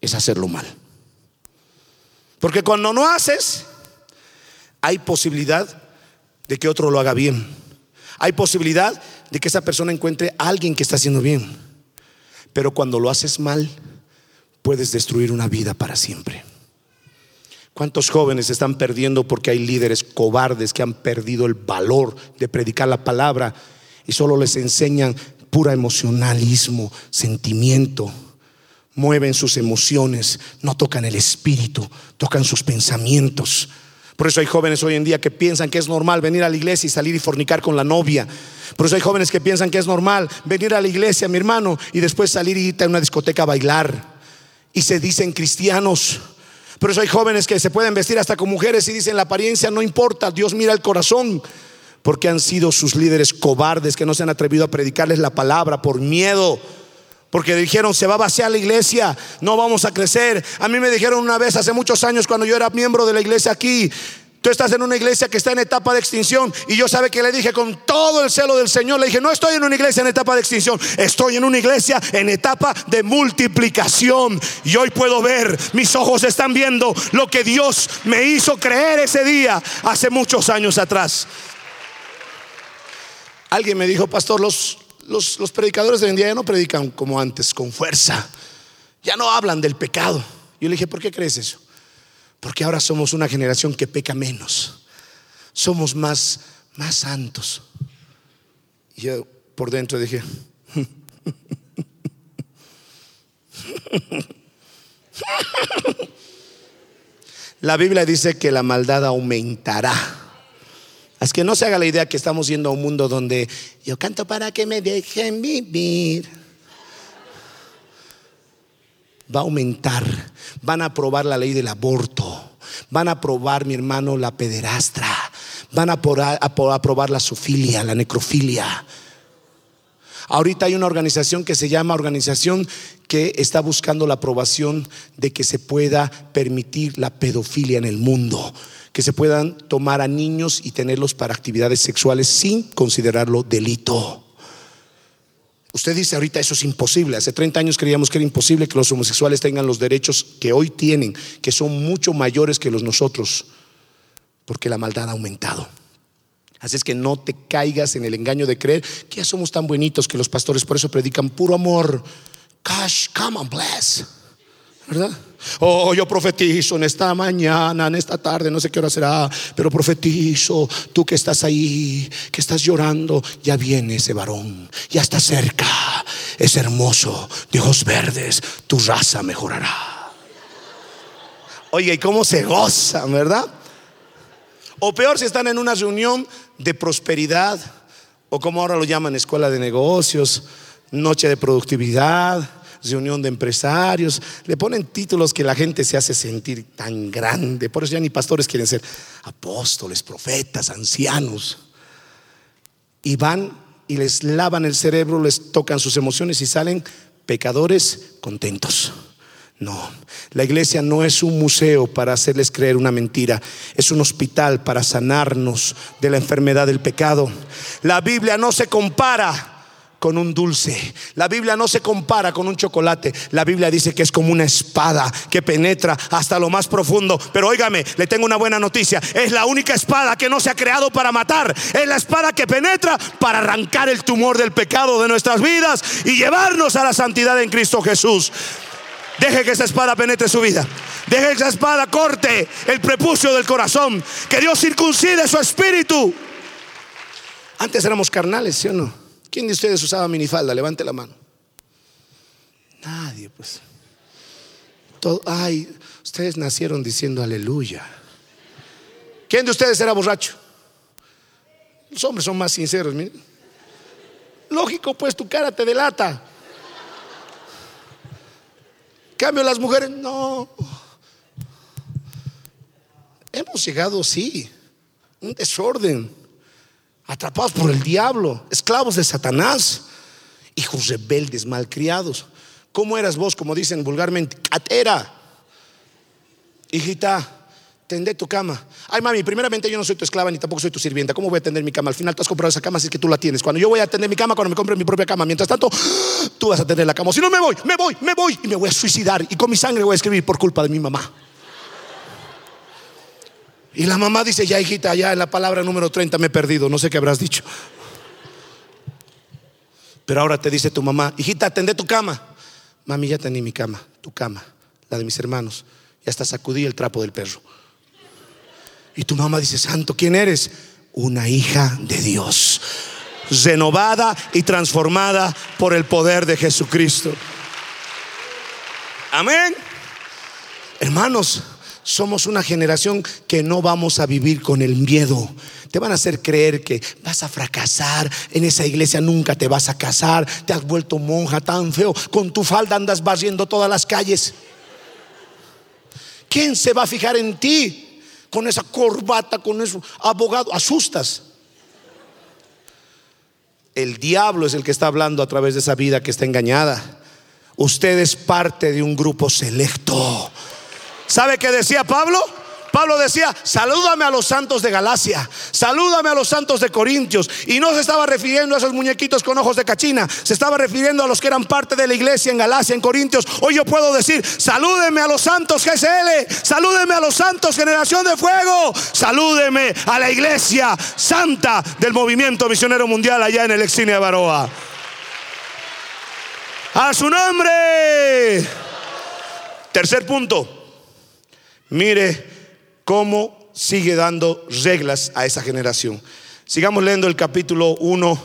es hacerlo mal. Porque cuando no haces, hay posibilidad de que otro lo haga bien. Hay posibilidad de que esa persona encuentre a alguien que está haciendo bien. Pero cuando lo haces mal, puedes destruir una vida para siempre. ¿Cuántos jóvenes están perdiendo porque hay líderes cobardes que han perdido el valor de predicar la palabra y solo les enseñan pura emocionalismo, sentimiento. Mueven sus emociones, no tocan el espíritu, tocan sus pensamientos. Por eso hay jóvenes hoy en día que piensan que es normal venir a la iglesia y salir y fornicar con la novia. Por eso hay jóvenes que piensan que es normal venir a la iglesia, mi hermano, y después salir y irte a una discoteca a bailar. Y se dicen cristianos. Por eso hay jóvenes que se pueden vestir hasta con mujeres y dicen la apariencia no importa, Dios mira el corazón porque han sido sus líderes cobardes que no se han atrevido a predicarles la palabra por miedo. Porque dijeron, se va a vaciar la iglesia, no vamos a crecer. A mí me dijeron una vez, hace muchos años, cuando yo era miembro de la iglesia aquí, tú estás en una iglesia que está en etapa de extinción. Y yo sabe que le dije con todo el celo del Señor, le dije, no estoy en una iglesia en etapa de extinción, estoy en una iglesia en etapa de multiplicación. Y hoy puedo ver, mis ojos están viendo lo que Dios me hizo creer ese día, hace muchos años atrás. Alguien me dijo, pastor, los, los, predicadores de hoy en día ya no predican como antes, con fuerza. Ya no hablan del pecado. Yo le dije, ¿por qué crees eso? Porque ahora somos una generación que peca menos. Somos más, más santos. Y yo por dentro dije, la Biblia dice que la maldad aumentará Es que no se haga la idea que estamos yendo a un mundo donde yo canto para que me dejen vivir. Va a aumentar. Van a aprobar la ley del aborto. Van a aprobar, mi hermano, la pederastra. Van a aprobar, la sofilia, la necrofilia. Ahorita hay una organización que se llama Organización que está buscando la aprobación de que se pueda permitir la pedofilia en el mundo que se puedan tomar a niños y tenerlos para actividades sexuales sin considerarlo delito. Usted dice ahorita eso es imposible. Hace 30 años creíamos que era imposible que los homosexuales tengan los derechos que hoy tienen, que son mucho mayores que los nosotros, porque la maldad ha aumentado. Así es que no te caigas en el engaño de creer que ya somos tan bonitos que los pastores por eso predican puro amor. Gosh, come on, bless. ¿verdad? Oh, yo profetizo en esta mañana, en esta tarde, no sé qué hora será, pero profetizo, tú que estás ahí, que estás llorando, ya viene ese varón, ya está cerca, es hermoso, de ojos verdes, tu raza mejorará. Oye, ¿y cómo se goza, verdad? O peor si están en una reunión de prosperidad, o como ahora lo llaman, escuela de negocios, noche de productividad reunión de empresarios, le ponen títulos que la gente se hace sentir tan grande. Por eso ya ni pastores quieren ser apóstoles, profetas, ancianos. Y van y les lavan el cerebro, les tocan sus emociones y salen pecadores contentos. No, la iglesia no es un museo para hacerles creer una mentira, es un hospital para sanarnos de la enfermedad del pecado. La Biblia no se compara con un dulce. La Biblia no se compara con un chocolate. La Biblia dice que es como una espada que penetra hasta lo más profundo. Pero óigame, le tengo una buena noticia. Es la única espada que no se ha creado para matar. Es la espada que penetra para arrancar el tumor del pecado de nuestras vidas y llevarnos a la santidad en Cristo Jesús. Deje que esa espada penetre su vida. Deje que esa espada corte el prepucio del corazón. Que Dios circuncide su espíritu. Antes éramos carnales, ¿sí o no? ¿Quién de ustedes usaba minifalda? Levante la mano. Nadie, pues. Todo, ay, ustedes nacieron diciendo aleluya. ¿Quién de ustedes era borracho? Los hombres son más sinceros. Lógico, pues tu cara te delata. Cambio las mujeres, no. Hemos llegado, sí, un desorden atrapados por el diablo, esclavos de Satanás, hijos rebeldes, malcriados. ¿Cómo eras vos, como dicen vulgarmente? Catera. Hijita, tendé tu cama. Ay, mami, primeramente yo no soy tu esclava ni tampoco soy tu sirvienta. ¿Cómo voy a tender mi cama? Al final tú has comprado esa cama, así que tú la tienes. Cuando yo voy a atender mi cama, cuando me compre mi propia cama. Mientras tanto, tú vas a tener la cama. si no, me voy, me voy, me voy y me voy a suicidar. Y con mi sangre voy a escribir por culpa de mi mamá. Y la mamá dice, ya hijita, ya en la palabra número 30 me he perdido, no sé qué habrás dicho. Pero ahora te dice tu mamá, hijita, atende tu cama. Mami, ya tenía mi cama, tu cama, la de mis hermanos. Y hasta sacudí el trapo del perro. Y tu mamá dice, santo, ¿quién eres? Una hija de Dios, renovada y transformada por el poder de Jesucristo. Amén. Hermanos, somos una generación que no vamos a vivir con el miedo. Te van a hacer creer que vas a fracasar, en esa iglesia nunca te vas a casar, te has vuelto monja tan feo, con tu falda andas barriendo todas las calles. ¿Quién se va a fijar en ti con esa corbata, con eso abogado? Asustas. El diablo es el que está hablando a través de esa vida que está engañada. Usted es parte de un grupo selecto ¿Sabe qué decía Pablo? Pablo decía, salúdame a los santos de Galacia, salúdame a los santos de Corintios. Y no se estaba refiriendo a esos muñequitos con ojos de cachina, se estaba refiriendo a los que eran parte de la iglesia en Galacia, en Corintios. Hoy yo puedo decir, salúdeme a los santos GSL, salúdeme a los santos Generación de Fuego, salúdeme a la iglesia santa del movimiento misionero mundial allá en el exilio de Baroa. A su nombre. Tercer punto. Mire cómo sigue dando reglas a esa generación. Sigamos leyendo el capítulo 1,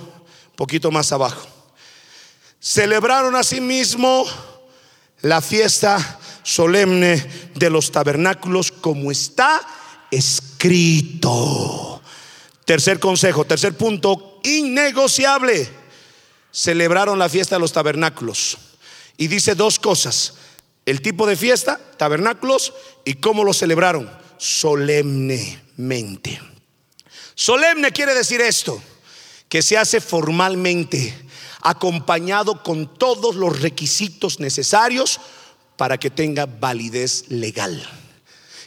poquito más abajo. Celebraron asimismo la fiesta solemne de los tabernáculos como está escrito. Tercer consejo, tercer punto, innegociable. Celebraron la fiesta de los tabernáculos. Y dice dos cosas. El tipo de fiesta, tabernáculos, y cómo lo celebraron. Solemnemente. Solemne quiere decir esto, que se hace formalmente, acompañado con todos los requisitos necesarios para que tenga validez legal.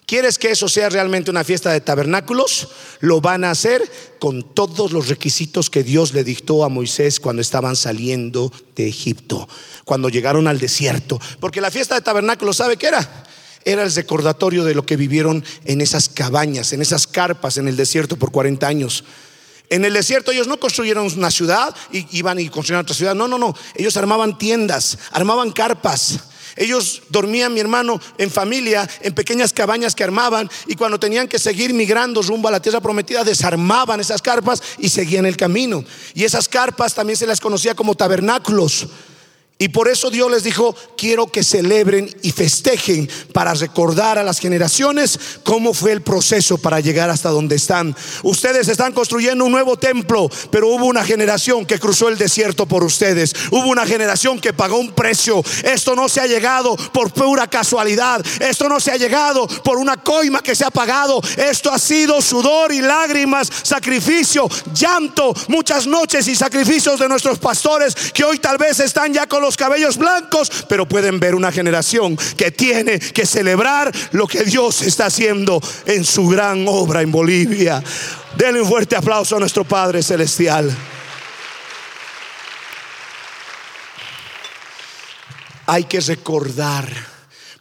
¿Quieres que eso sea realmente una fiesta de tabernáculos? Lo van a hacer con todos los requisitos que Dios le dictó a Moisés cuando estaban saliendo de Egipto, cuando llegaron al desierto. Porque la fiesta de tabernáculos, ¿sabe qué era? Era el recordatorio de lo que vivieron en esas cabañas, en esas carpas en el desierto por 40 años. En el desierto ellos no construyeron una ciudad y iban y construyeron otra ciudad. No, no, no. Ellos armaban tiendas, armaban carpas ellos dormían, mi hermano, en familia, en pequeñas cabañas que armaban y cuando tenían que seguir migrando rumbo a la tierra prometida, desarmaban esas carpas y seguían el camino. Y esas carpas también se las conocía como tabernáculos. Y por eso Dios les dijo, quiero que celebren y festejen para recordar a las generaciones cómo fue el proceso para llegar hasta donde están. Ustedes están construyendo un nuevo templo, pero hubo una generación que cruzó el desierto por ustedes. Hubo una generación que pagó un precio. Esto no se ha llegado por pura casualidad. Esto no se ha llegado por una coima que se ha pagado. Esto ha sido sudor y lágrimas, sacrificio, llanto, muchas noches y sacrificios de nuestros pastores que hoy tal vez están ya con los cabellos blancos, pero pueden ver una generación que tiene que celebrar lo que Dios está haciendo en su gran obra en Bolivia. Denle un fuerte aplauso a nuestro Padre Celestial. Hay que recordar.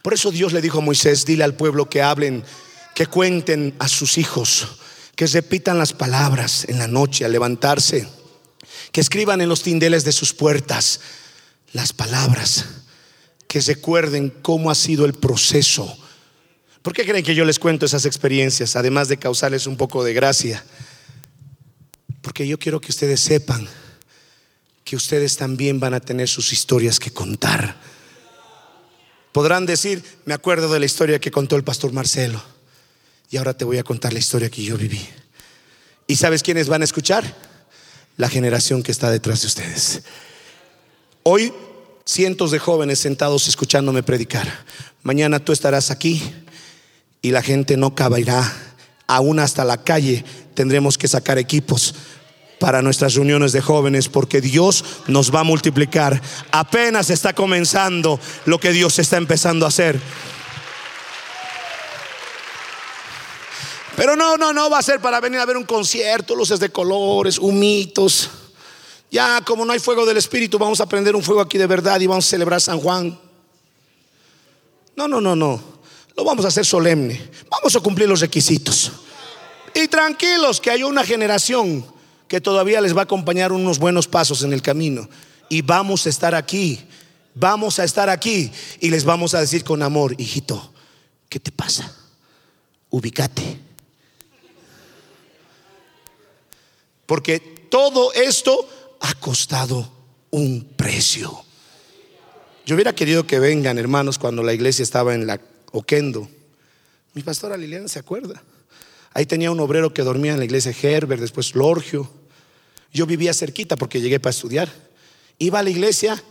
Por eso Dios le dijo a Moisés, dile al pueblo que hablen, que cuenten a sus hijos, que repitan las palabras en la noche al levantarse, que escriban en los tindeles de sus puertas las palabras, que recuerden cómo ha sido el proceso. ¿Por qué creen que yo les cuento esas experiencias, además de causarles un poco de gracia? Porque yo quiero que ustedes sepan que ustedes también van a tener sus historias que contar. Podrán decir, me acuerdo de la historia que contó el pastor Marcelo, y ahora te voy a contar la historia que yo viví. ¿Y sabes quiénes van a escuchar? La generación que está detrás de ustedes. Hoy cientos de jóvenes sentados escuchándome predicar. Mañana tú estarás aquí y la gente no caballará. Aún hasta la calle tendremos que sacar equipos para nuestras reuniones de jóvenes porque Dios nos va a multiplicar. Apenas está comenzando lo que Dios está empezando a hacer. Pero no, no, no va a ser para venir a ver un concierto, luces de colores, humitos. Ya como no hay fuego del Espíritu, vamos a prender un fuego aquí de verdad y vamos a celebrar San Juan. No, no, no, no. Lo vamos a hacer solemne. Vamos a cumplir los requisitos. Y tranquilos que hay una generación que todavía les va a acompañar unos buenos pasos en el camino. Y vamos a estar aquí. Vamos a estar aquí. Y les vamos a decir con amor, hijito, ¿qué te pasa? Ubicate. Porque todo esto ha costado un precio. Yo hubiera querido que vengan, hermanos, cuando la iglesia estaba en la Oquendo. Mi pastora Liliana se acuerda. Ahí tenía un obrero que dormía en la iglesia Herbert, después Lorgio. Yo vivía cerquita porque llegué para estudiar. Iba a la iglesia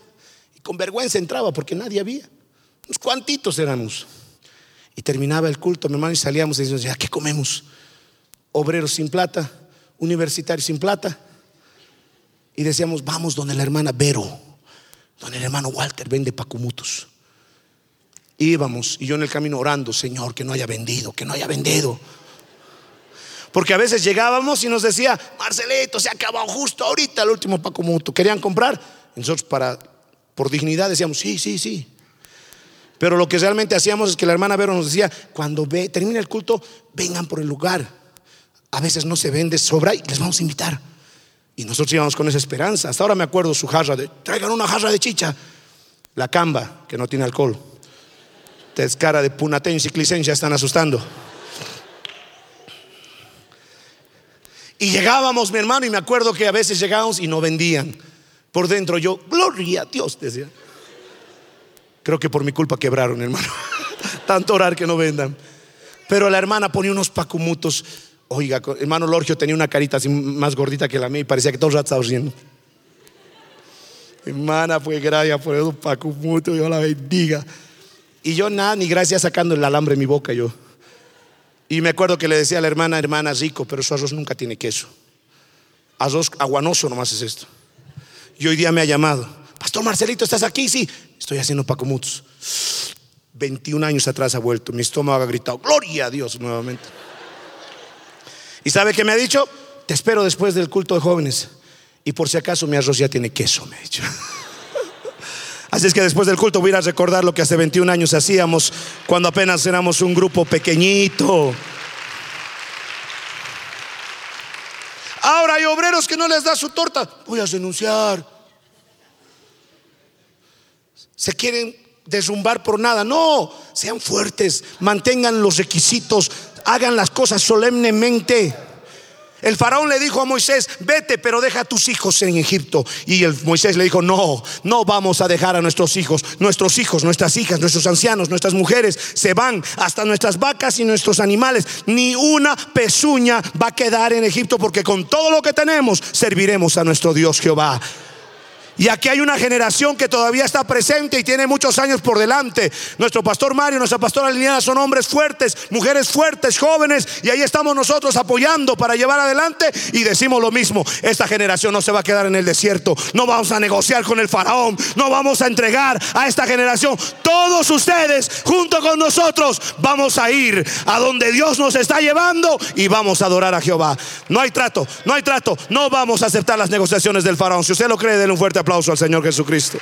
y con vergüenza entraba porque nadie había. Unos cuantitos éramos. Y terminaba el culto, mi hermano, y salíamos y decíamos, ¿ya qué comemos? Obreros sin plata, universitarios sin plata y decíamos, vamos donde la hermana Vero, donde el hermano Walter vende pacumutos. Íbamos y yo en el camino orando, Señor, que no haya vendido, que no haya vendido. Porque a veces llegábamos y nos decía, Marcelito, se acabado justo ahorita el último pacumuto. ¿Querían comprar? Nosotros para, por dignidad decíamos, sí, sí, sí. Pero lo que realmente hacíamos es que la hermana Vero nos decía, cuando ve, termine el culto, vengan por el lugar. A veces no se vende, sobra y les vamos a invitar. Y nosotros íbamos con esa esperanza. Hasta ahora me acuerdo su jarra de, traigan una jarra de chicha. La camba, que no tiene alcohol. Ustedes cara de punatense y ya están asustando. Y llegábamos, mi hermano, y me acuerdo que a veces llegábamos y no vendían. Por dentro yo, gloria a Dios, decía. Creo que por mi culpa quebraron, hermano. Tanto orar que no vendan. Pero la hermana ponía unos pacumutos Oiga, hermano Lorgio tenía una carita así más gordita que la mía y parecía que todo el rato estaba riendo. Hermana, pues gracias por eso, Paco Muto, Dios la bendiga. Y yo nada, ni gracias sacando el alambre de mi boca yo. Y me acuerdo que le decía a la hermana, hermana, rico, pero su arroz nunca tiene queso. Arroz aguanoso nomás es esto. Y hoy día me ha llamado, Pastor Marcelito, ¿estás aquí? Sí, estoy haciendo Paco Mutos. 21 años atrás ha vuelto, mi estómago ha gritado, gloria a Dios nuevamente. ¿Y sabe qué me ha dicho? Te espero después del culto de jóvenes. Y por si acaso mi arroz ya tiene queso, me ha dicho. Así es que después del culto voy a ir a recordar lo que hace 21 años hacíamos cuando apenas éramos un grupo pequeñito. Ahora hay obreros que no les da su torta. Voy a denunciar. Se quieren derrumbar por nada. No, sean fuertes, mantengan los requisitos, hagan las cosas solemnemente. El faraón le dijo a Moisés, vete, pero deja a tus hijos en Egipto. Y el Moisés le dijo, no, no vamos a dejar a nuestros hijos. Nuestros hijos, nuestras hijas, nuestros ancianos, nuestras mujeres se van hasta nuestras vacas y nuestros animales. Ni una pezuña va a quedar en Egipto porque con todo lo que tenemos serviremos a nuestro Dios Jehová. Y aquí hay una generación que todavía está presente y tiene muchos años por delante. Nuestro pastor Mario, nuestra pastora Liliana son hombres fuertes, mujeres fuertes, jóvenes. Y ahí estamos nosotros apoyando para llevar adelante. Y decimos lo mismo, esta generación no se va a quedar en el desierto. No vamos a negociar con el faraón. No vamos a entregar a esta generación. Todos ustedes, junto con nosotros, vamos a ir a donde Dios nos está llevando y vamos a adorar a Jehová. No hay trato, no hay trato. No vamos a aceptar las negociaciones del faraón. Si usted lo cree, denle un fuerte al Señor Jesucristo.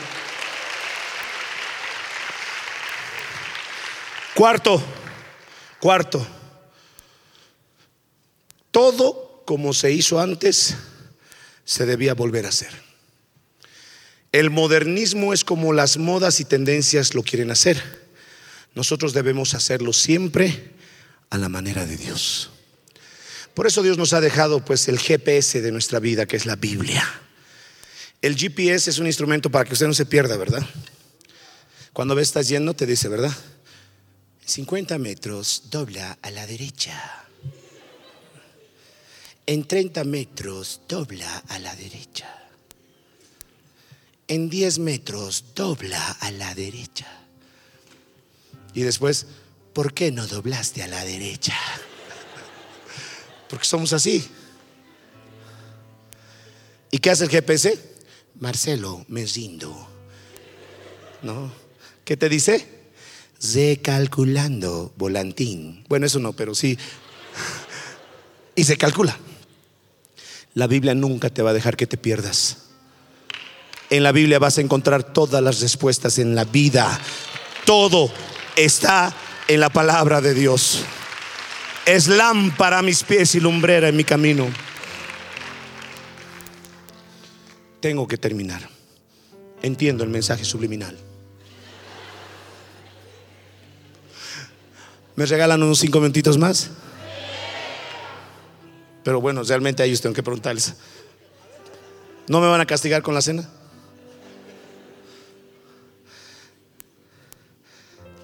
Cuarto, cuarto, todo como se hizo antes se debía volver a hacer. El modernismo es como las modas y tendencias lo quieren hacer. Nosotros debemos hacerlo siempre a la manera de Dios. Por eso Dios nos ha dejado pues el GPS de nuestra vida, que es la Biblia. El GPS es un instrumento para que usted no se pierda, ¿verdad? Cuando ves estás yendo, te dice, ¿verdad? 50 metros, dobla a la derecha. En 30 metros, dobla a la derecha. En 10 metros, dobla a la derecha. Y después, ¿por qué no doblaste a la derecha? Porque somos así. ¿Y qué hace el GPS? Marcelo, me rindo. ¿No? ¿Qué te dice? Recalculando volantín. Bueno, eso no, pero sí. Y se calcula. La Biblia nunca te va a dejar que te pierdas. En la Biblia vas a encontrar todas las respuestas en la vida. Todo está en la palabra de Dios. Es lámpara a mis pies y lumbrera en mi camino. Tengo que terminar. Entiendo el mensaje subliminal. ¿Me regalan unos cinco minutitos más? Pero bueno, realmente a ellos tengo que preguntarles. ¿No me van a castigar con la cena?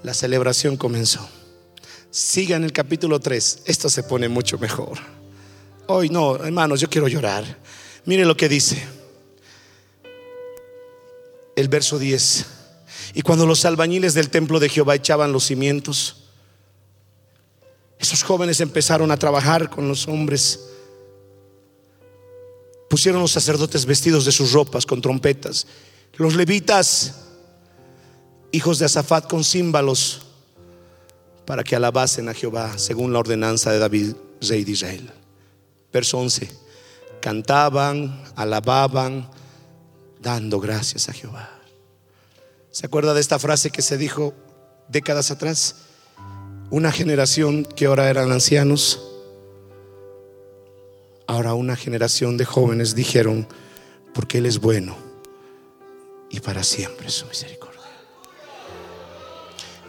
La celebración comenzó. Sigan el capítulo 3. Esto se pone mucho mejor. Hoy no, hermanos, yo quiero llorar. Mire lo que dice el verso 10. Y cuando los albañiles del templo de Jehová echaban los cimientos, esos jóvenes empezaron a trabajar con los hombres. Pusieron los sacerdotes vestidos de sus ropas con trompetas, los levitas, hijos de Azafat, con címbalos, para que alabasen a Jehová según la ordenanza de David, rey de Israel. Verso 11. Cantaban, alababan, dando gracias a Jehová. ¿Se acuerda de esta frase que se dijo décadas atrás? Una generación que ahora eran ancianos, ahora una generación de jóvenes dijeron, porque Él es bueno y para siempre su misericordia.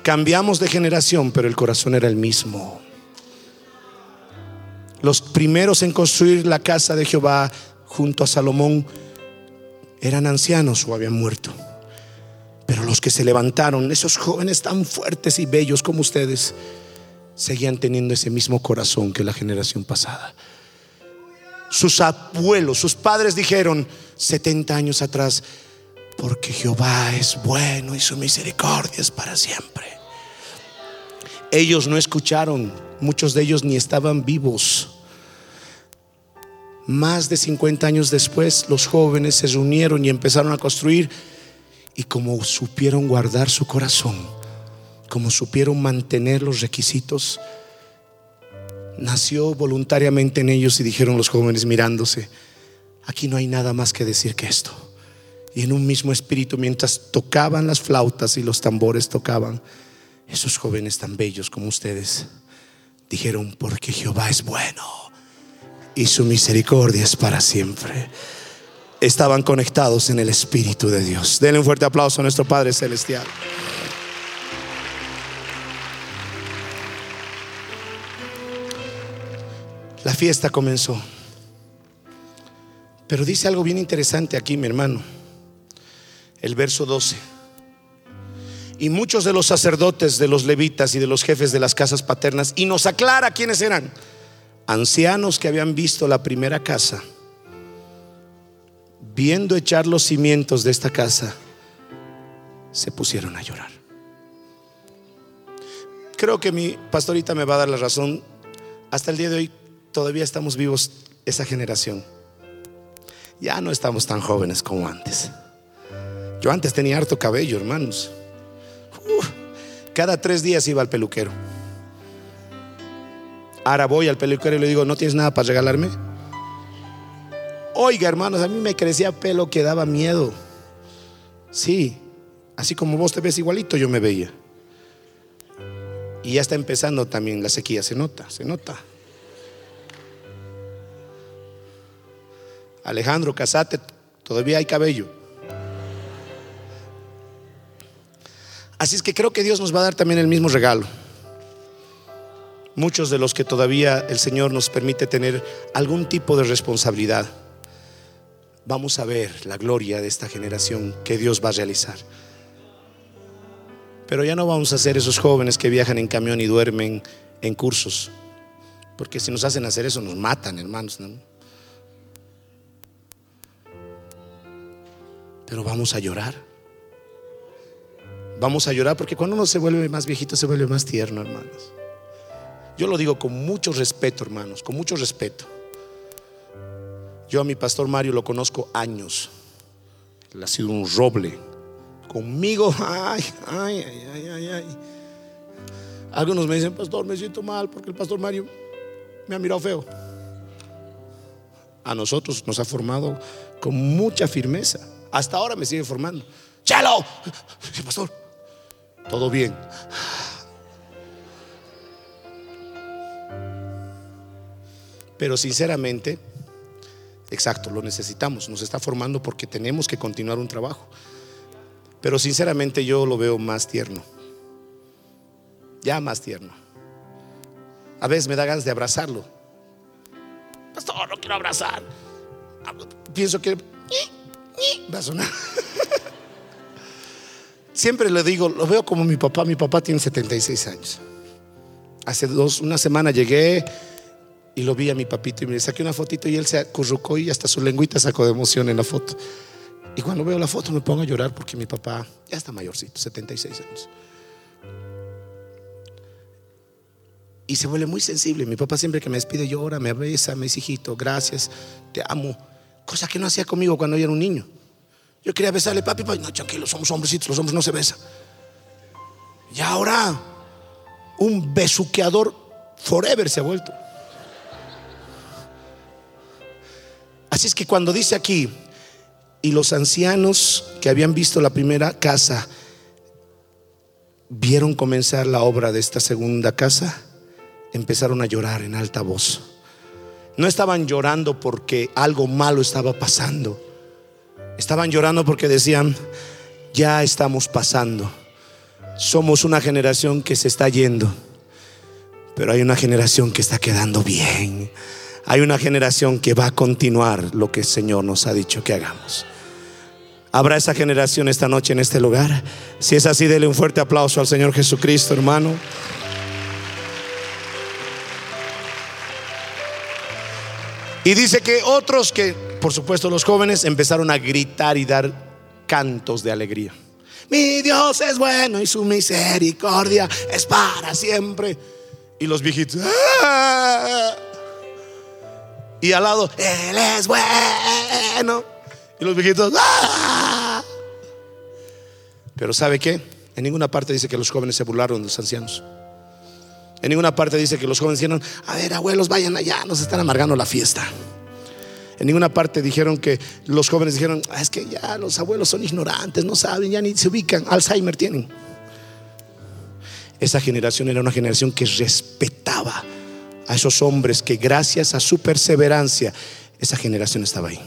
Cambiamos de generación, pero el corazón era el mismo. Los primeros en construir la casa de Jehová junto a Salomón eran ancianos o habían muerto. Pero los que se levantaron, esos jóvenes tan fuertes y bellos como ustedes, seguían teniendo ese mismo corazón que la generación pasada. Sus abuelos, sus padres dijeron 70 años atrás, porque Jehová es bueno y su misericordia es para siempre. Ellos no escucharon, muchos de ellos ni estaban vivos. Más de 50 años después, los jóvenes se reunieron y empezaron a construir y como supieron guardar su corazón, como supieron mantener los requisitos, nació voluntariamente en ellos y dijeron los jóvenes mirándose, aquí no hay nada más que decir que esto. Y en un mismo espíritu, mientras tocaban las flautas y los tambores tocaban, esos jóvenes tan bellos como ustedes dijeron, porque Jehová es bueno y su misericordia es para siempre. Estaban conectados en el Espíritu de Dios. Denle un fuerte aplauso a nuestro Padre Celestial. La fiesta comenzó. Pero dice algo bien interesante aquí, mi hermano. El verso 12. Y muchos de los sacerdotes, de los levitas y de los jefes de las casas paternas, y nos aclara quiénes eran. Ancianos que habían visto la primera casa, viendo echar los cimientos de esta casa, se pusieron a llorar. Creo que mi pastorita me va a dar la razón. Hasta el día de hoy todavía estamos vivos esa generación. Ya no estamos tan jóvenes como antes. Yo antes tenía harto cabello, hermanos. cada tres días iba al peluquero. Ahora voy al peluquero y le digo, ¿no tienes nada para regalarme? Oiga, hermanos, a mí me crecía pelo que daba miedo. Sí, así como vos te ves igualito, yo me veía. Y ya está empezando también la sequía, se nota, se nota. Alejandro, casate, todavía hay cabello. Así es que creo que Dios nos va a dar también el mismo regalo. Muchos de los que todavía el Señor nos permite tener algún tipo de responsabilidad, vamos a ver la gloria de esta generación que Dios va a realizar. Pero ya no vamos a ser esos jóvenes que viajan en camión y duermen en cursos, porque si nos hacen hacer eso nos matan, hermanos. Pero vamos a llorar. Vamos a llorar porque cuando uno se vuelve más viejito se vuelve más tierno, hermanos. Yo lo digo con mucho respeto, hermanos, con mucho respeto. Yo a mi pastor Mario lo conozco años. Él ha sido un roble. Conmigo, ay, ay, ay, ay, ay. Algunos me dicen, pastor, me siento mal porque el pastor Mario me ha mirado feo. A nosotros nos ha formado con mucha firmeza. Hasta ahora me sigue formando. Chalo, sí, pastor, todo bien. Pero sinceramente, exacto, lo necesitamos, nos está formando porque tenemos que continuar un trabajo. Pero sinceramente yo lo veo más tierno, ya más tierno. A veces me da ganas de abrazarlo. Pastor, no quiero abrazar. Pienso que va a sonar. Siempre le digo, lo veo como mi papá. Mi papá tiene 76 años. Hace dos, una semana llegué y lo vi a mi papito y me saqué una fotito y él se acurrucó y hasta su lengüita sacó de emoción en la foto. Y cuando veo la foto me pongo a llorar porque mi papá ya está mayorcito, 76 años. Y se vuelve muy sensible. Mi papá siempre que me despide llora, me besa, me dice, hijito, gracias, te amo. Cosa que no hacía conmigo cuando yo era un niño. Yo quería besarle, papi, papi, no, tranquilo, somos hombrecitos, los hombres no se besan. Y ahora, un besuqueador forever se ha vuelto. Así es que cuando dice aquí, y los ancianos que habían visto la primera casa, vieron comenzar la obra de esta segunda casa, empezaron a llorar en alta voz. No estaban llorando porque algo malo estaba pasando Estaban llorando porque decían, ya estamos pasando. Somos una generación que se está yendo, pero hay una generación que está quedando bien hay una generación que va a continuar lo que el Señor nos ha dicho que hagamos. ¿Habrá esa generación esta noche en este lugar? Si es así, dele un fuerte aplauso al Señor Jesucristo, hermano. Y dice que otros que, por supuesto, los jóvenes empezaron a gritar y dar cantos de alegría. Mi Dios es bueno y su misericordia es para siempre. Y los viejitos. ¡ah! Y al lado, Él es bueno. Y los viejitos. ¡ah! Pero ¿sabe qué? En ninguna parte dice que los jóvenes se burlaron de los ancianos. En ninguna parte dice que los jóvenes dijeron, a ver, abuelos, vayan allá, nos están amargando la fiesta. En ninguna parte dijeron que los jóvenes dijeron, "Ah, es que ya los abuelos son ignorantes, no saben, ya ni se ubican, Alzheimer tienen. Esa generación era una generación que respetaba a esos hombres que gracias a su perseverancia, esa generación estaba ahí.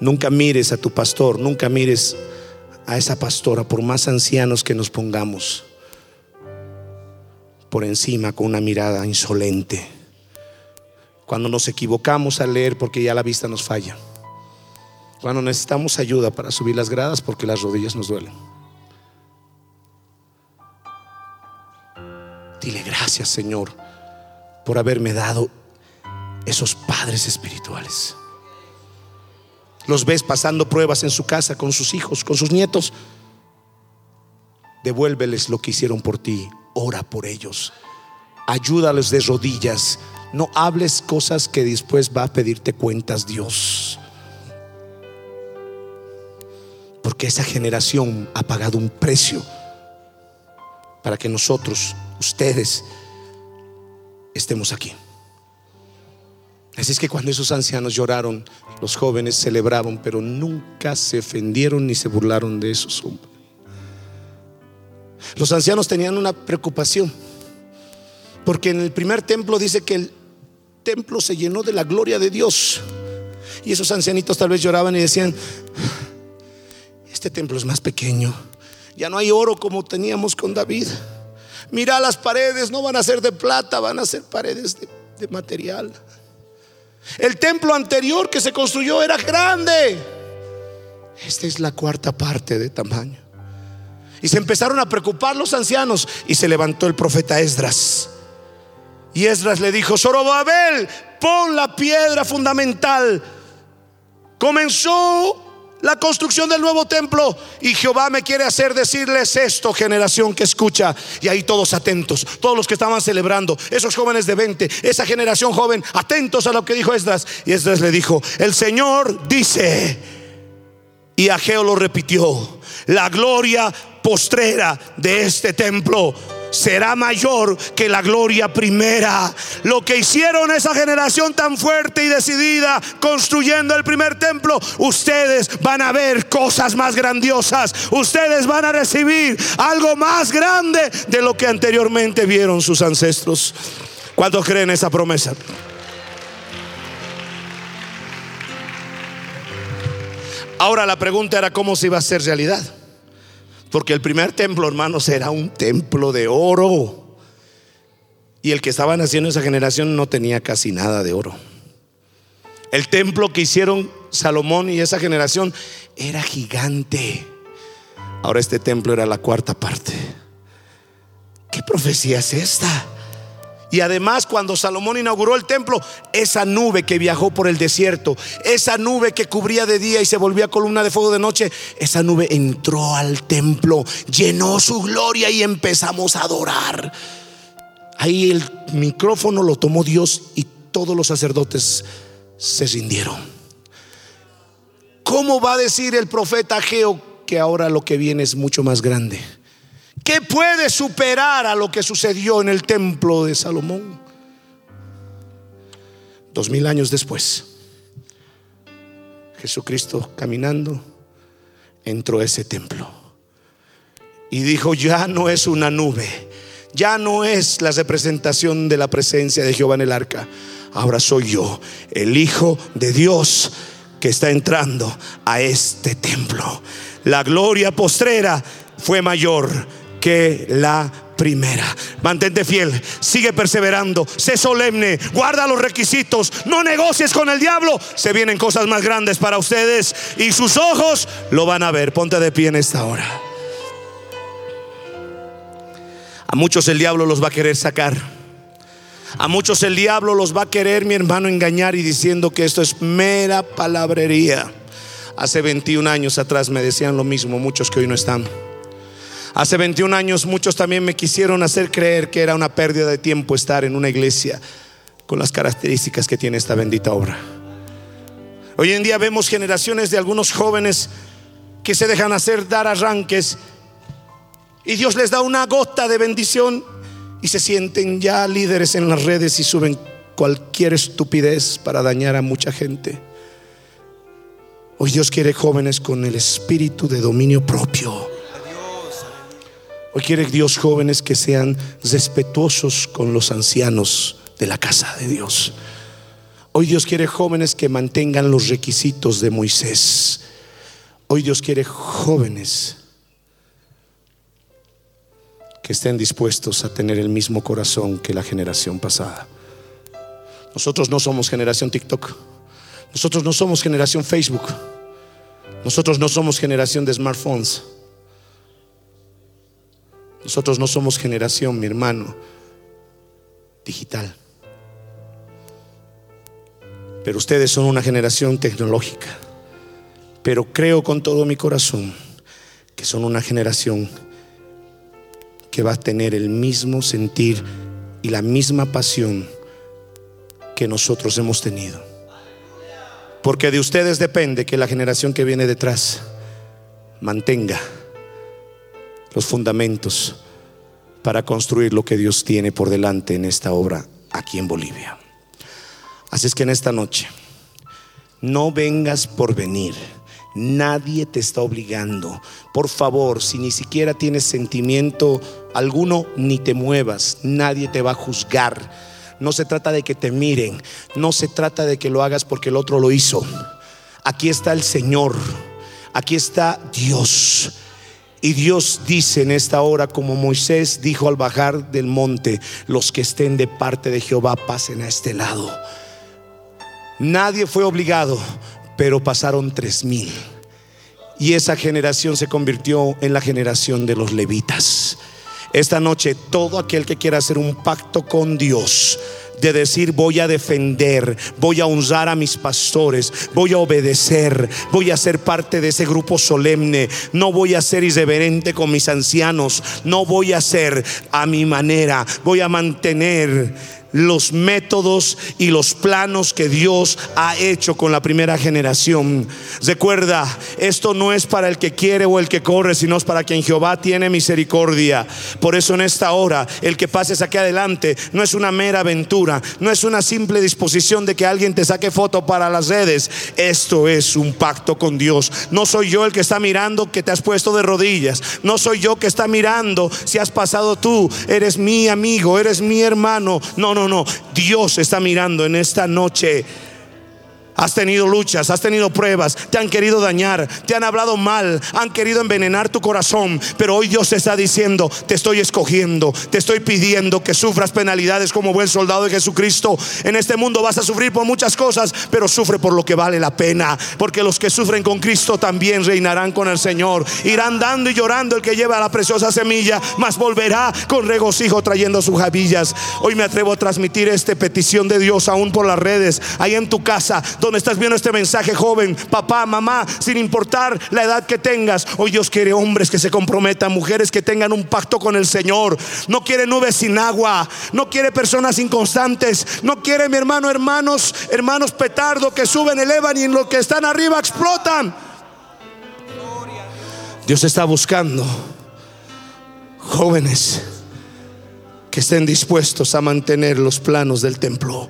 Nunca mires a tu pastor, nunca mires a esa pastora, por más ancianos que nos pongamos, por encima con una mirada insolente. Cuando nos equivocamos al leer porque ya la vista nos falla. Cuando necesitamos ayuda para subir las gradas porque las rodillas nos duelen. Dile gracias Señor por haberme dado esos padres espirituales. Los ves pasando pruebas en su casa con sus hijos, con sus nietos. Devuélveles lo que hicieron por ti. Ora por ellos. Ayúdales de rodillas. No hables cosas que después va a pedirte cuentas Dios. Porque esa generación ha pagado un precio para que nosotros, ustedes, estemos aquí. Así es que cuando esos ancianos lloraron, los jóvenes celebraban, pero nunca se ofendieron ni se burlaron de esos hombres. Los ancianos tenían una preocupación, porque en el primer templo dice que el templo se llenó de la gloria de Dios. Y esos ancianitos tal vez lloraban y decían, este templo es más pequeño, ya no hay oro como teníamos con David. Mira las paredes, no van a ser de plata, van a ser paredes de, material. El templo anterior que se construyó era grande. Esta es la cuarta parte de tamaño. Y se empezaron a preocupar los ancianos y se levantó el profeta Esdras. Y Esdras le dijo, Zorobabel, pon la piedra fundamental. Comenzó la construcción del nuevo templo y Jehová me quiere hacer decirles esto, generación que escucha. Y ahí todos atentos, todos los que estaban celebrando, esos jóvenes de 20, esa generación joven, atentos a lo que dijo Esdras. Y Esdras le dijo, el Señor dice, y Ageo lo repitió, la gloria postrera de este templo será mayor que la gloria primera. Lo que hicieron esa generación tan fuerte y decidida construyendo el primer templo, ustedes van a ver cosas más grandiosas. Ustedes van a recibir algo más grande de lo que anteriormente vieron sus ancestros. ¿Cuántos creen esa promesa? Ahora la pregunta era cómo se iba a hacer realidad. Porque el primer templo, hermanos, era un templo de oro. Y el que estaba naciendo esa generación no tenía casi nada de oro. El templo que hicieron Salomón y esa generación era gigante. Ahora este templo era la cuarta parte. ¿Qué profecía es esta? Y además cuando Salomón inauguró el templo, esa nube que viajó por el desierto, esa nube que cubría de día y se volvía columna de fuego de noche, esa nube entró al templo, llenó su gloria y empezamos a adorar. Ahí el micrófono lo tomó Dios y todos los sacerdotes se rindieron. ¿Cómo va a decir el profeta Ageo que ahora lo que viene es mucho más grande? ¿Qué puede superar a lo que sucedió en el templo de Salomón? Dos mil años después, Jesucristo caminando entró a ese templo y dijo, ya no es una nube, ya no es la representación de la presencia de Jehová en el arca, ahora soy yo, el Hijo de Dios que está entrando a este templo. La gloria postrera fue mayor que la primera. Mantente fiel, sigue perseverando, sé solemne, guarda los requisitos, no negocies con el diablo. Se vienen cosas más grandes para ustedes y sus ojos lo van a ver. Ponte de pie en esta hora. A muchos el diablo los va a querer sacar. A muchos el diablo los va a querer, mi hermano, engañar y diciendo que esto es mera palabrería. Hace 21 años atrás me decían lo mismo muchos que hoy no están. Hace 21 años muchos también me quisieron hacer creer que era una pérdida de tiempo estar en una iglesia con las características que tiene esta bendita obra. Hoy en día vemos generaciones de algunos jóvenes que se dejan hacer dar arranques y Dios les da una gota de bendición y se sienten ya líderes en las redes y suben cualquier estupidez para dañar a mucha gente. Hoy Dios quiere jóvenes con el espíritu de dominio propio. Hoy quiere Dios jóvenes que sean respetuosos con los ancianos de la casa de Dios. Hoy Dios quiere jóvenes que mantengan los requisitos de Moisés. Hoy Dios quiere jóvenes que estén dispuestos a tener el mismo corazón que la generación pasada. Nosotros no somos generación TikTok. Nosotros no somos generación Facebook. Nosotros no somos generación de smartphones. Nosotros no somos generación, mi hermano, digital. Pero ustedes son una generación tecnológica. Pero creo con todo mi corazón que son una generación que va a tener el mismo sentir y la misma pasión que nosotros hemos tenido. Porque de ustedes depende que la generación que viene detrás mantenga los fundamentos para construir lo que Dios tiene por delante en esta obra aquí en Bolivia. Así es que en esta noche, no vengas por venir. Nadie te está obligando. Por favor, si ni siquiera tienes sentimiento alguno, ni te muevas. Nadie te va a juzgar. No se trata de que te miren. No se trata de que lo hagas porque el otro lo hizo. Aquí está el Señor. Aquí está Dios. Y Dios dice en esta hora, como Moisés dijo al bajar del monte, los que estén de parte de Jehová pasen a este lado. Nadie fue obligado, pero pasaron tres mil. Y esa generación se convirtió en la generación de los levitas. Esta noche, todo aquel que quiera hacer un pacto con Dios, de decir voy a defender, voy a honrar a mis pastores, voy a obedecer, voy a ser parte de ese grupo solemne, no voy a ser irreverente con mis ancianos, no voy a ser a mi manera, voy a mantener los métodos y los planos que Dios ha hecho con la primera generación. Recuerda, esto no es para el que quiere o el que corre, sino es para quien Jehová tiene misericordia. Por eso en esta hora, el que pases aquí adelante no es una mera aventura, no es una simple disposición de que alguien te saque foto para las redes. Esto es un pacto con Dios. No soy yo el que está mirando que te has puesto de rodillas. No soy yo que está mirando si has pasado tú. Eres mi amigo, eres mi hermano. No, no no, no. Dios está mirando en esta noche Has tenido luchas, has tenido pruebas, te han querido dañar, te han hablado mal, han querido envenenar tu corazón. Pero hoy Dios te está diciendo, te estoy escogiendo, te estoy pidiendo que sufras penalidades como buen soldado de Jesucristo. En este mundo vas a sufrir por muchas cosas, pero sufre por lo que vale la pena. Porque los que sufren con Cristo también reinarán con el Señor. Irán dando y llorando el que lleva la preciosa semilla, mas volverá con regocijo trayendo sus javillas. Hoy me atrevo a transmitir esta petición de Dios aún por las redes, ahí en tu casa donde estás viendo este mensaje, joven, papá, mamá, sin importar la edad que tengas. Hoy Dios quiere hombres que se comprometan, mujeres que tengan un pacto con el Señor. No quiere nubes sin agua, no quiere personas inconstantes, no quiere mi hermano, hermanos, hermanos petardo que suben, elevan y en lo que están arriba explotan. Dios está buscando jóvenes que estén dispuestos a mantener los planos del templo.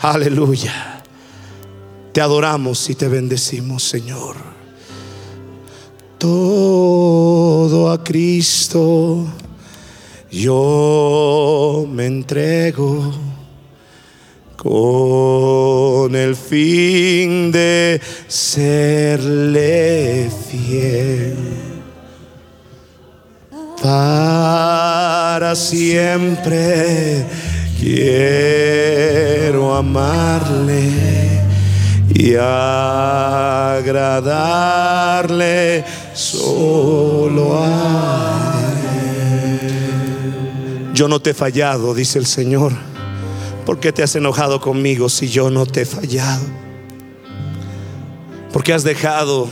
Aleluya. Te adoramos y te bendecimos, Señor. Todo a Cristo yo me entrego con el fin de serle fiel para siempre Quiero amarle y agradarle solo a él. Yo no te he fallado, dice el Señor. ¿Por qué te has enojado conmigo si yo no te he fallado? ¿Por qué has dejado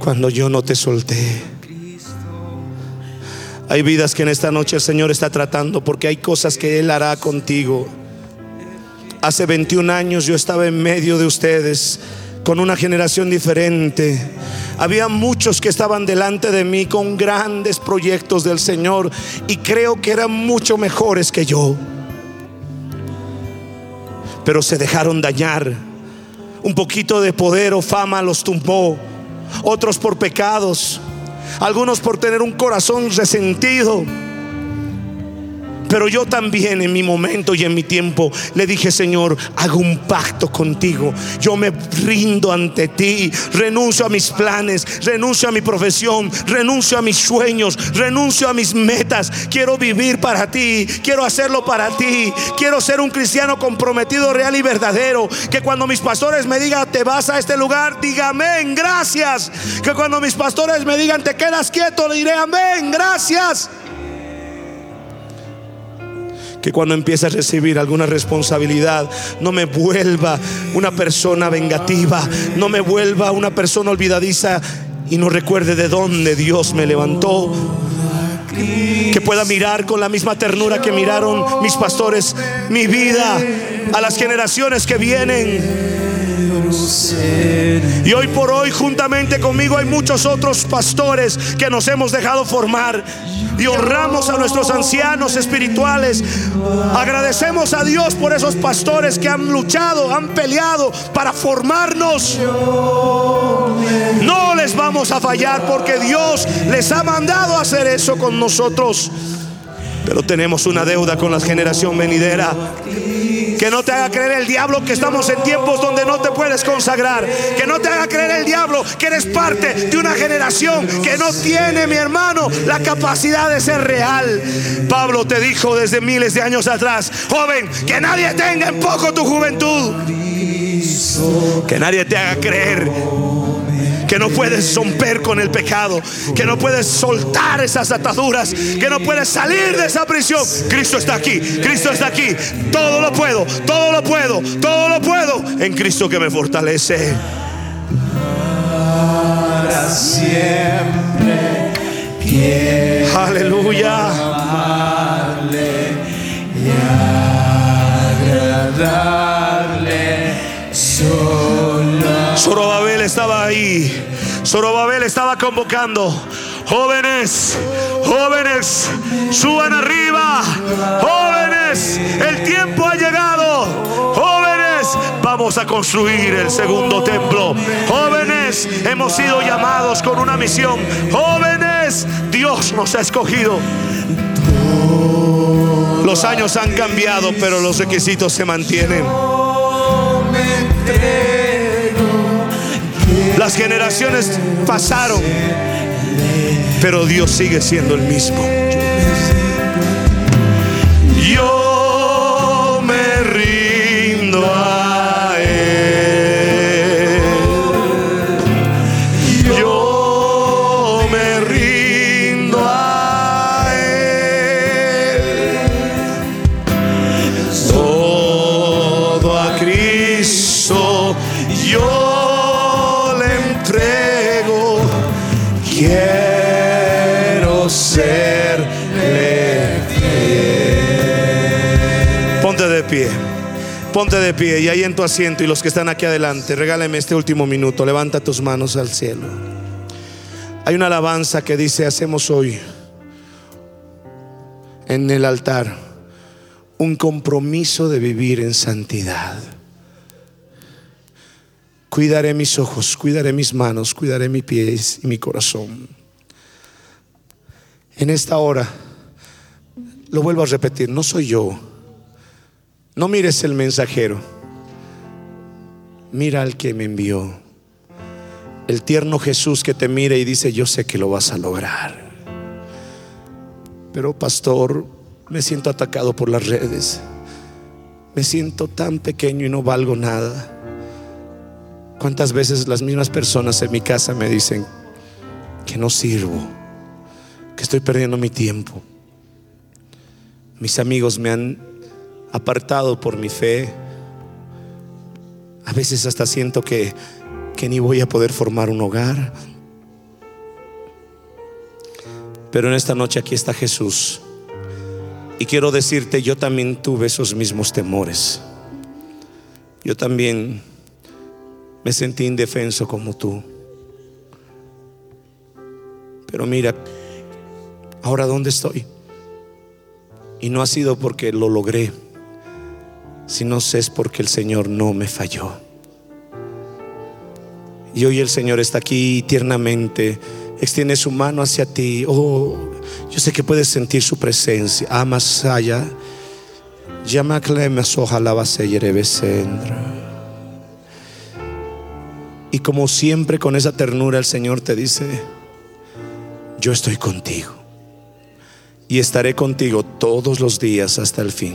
cuando yo no te solté? Hay vidas que en esta noche el Señor está tratando porque hay cosas que Él hará contigo. Hace 21 años yo estaba en medio de ustedes con una generación diferente. Había muchos que estaban delante de mí con grandes proyectos del Señor y creo que eran mucho mejores que yo. Pero se dejaron dañar. Un poquito de poder o fama los tumbó. Otros por pecados. Algunos por tener un corazón resentido. Pero yo también en mi momento y en mi tiempo le dije, Señor, hago un pacto contigo. Yo me rindo ante ti. Renuncio a mis planes, renuncio a mi profesión, renuncio a mis sueños, renuncio a mis metas. Quiero vivir para ti, quiero hacerlo para ti. Quiero ser un cristiano comprometido, real y verdadero. Que cuando mis pastores me digan, te vas a este lugar, diga amén, gracias. Que cuando mis pastores me digan, te quedas quieto, le diré amén, gracias que cuando empiece a recibir alguna responsabilidad, no me vuelva una persona vengativa, no me vuelva una persona olvidadiza y no recuerde de dónde Dios me levantó. Que pueda mirar con la misma ternura que miraron mis pastores mi vida a las generaciones que vienen. Y hoy por hoy, juntamente conmigo, hay muchos otros pastores que nos hemos dejado formar. Y honramos a nuestros ancianos espirituales. Agradecemos a Dios por esos pastores que han luchado, han peleado para formarnos. No les vamos a fallar porque Dios les ha mandado a hacer eso con nosotros. Pero tenemos una deuda con la generación venidera. Que no te haga creer el diablo que estamos en tiempos donde no te puedes consagrar. Que no te haga creer el diablo que eres parte de una generación que no tiene, mi hermano, la capacidad de ser real. Pablo te dijo desde miles de años atrás, joven, que nadie tenga en poco tu juventud. Que nadie te haga creer que no puedes romper con el pecado, que no puedes soltar esas ataduras, que no puedes salir de esa prisión. Cristo está aquí, Cristo está aquí. Todo lo puedo, todo lo puedo, todo lo puedo en Cristo que me fortalece. Para siempre Aleluya. Zorobabel estaba ahí. Zorobabel estaba convocando. Jóvenes, jóvenes, suban arriba. Jóvenes, el tiempo ha llegado. Jóvenes, vamos a construir el segundo templo. Jóvenes, hemos sido llamados con una misión. Jóvenes, Dios nos ha escogido. Los años han cambiado, pero los requisitos se mantienen. Las generaciones pasaron, pero Dios sigue siendo el mismo. Ponte de pie y ahí en tu asiento y los que están aquí adelante, regálame este último minuto. Levanta tus manos al cielo. Hay una alabanza que dice, hacemos hoy en el altar un compromiso de vivir en santidad. Cuidaré mis ojos, cuidaré mis manos, cuidaré mis pies y mi corazón. En esta hora, lo vuelvo a repetir, no soy yo. No mires el mensajero. Mira al que me envió. El tierno Jesús que te mira y dice, yo sé que lo vas a lograr. Pero pastor, me siento atacado por las redes. Me siento tan pequeño y no valgo nada. ¿Cuántas veces las mismas personas en mi casa me dicen que no sirvo, que estoy perdiendo mi tiempo? Mis amigos me han apartado por mi fe. A veces hasta siento que, que ni voy a poder formar un hogar. Pero en esta noche aquí está Jesús. Y quiero decirte, yo también tuve esos mismos temores. Yo también me sentí indefenso como tú. Pero mira, ahora dónde estoy. Y no ha sido porque lo logré, sino es porque el Señor no me falló. Y hoy el Señor está aquí tiernamente, extiende su mano hacia ti. Oh, yo sé que puedes sentir su presencia. Amasaya. Llama Y como siempre con esa ternura el Señor te dice, yo estoy contigo y estaré contigo todos los días hasta el fin.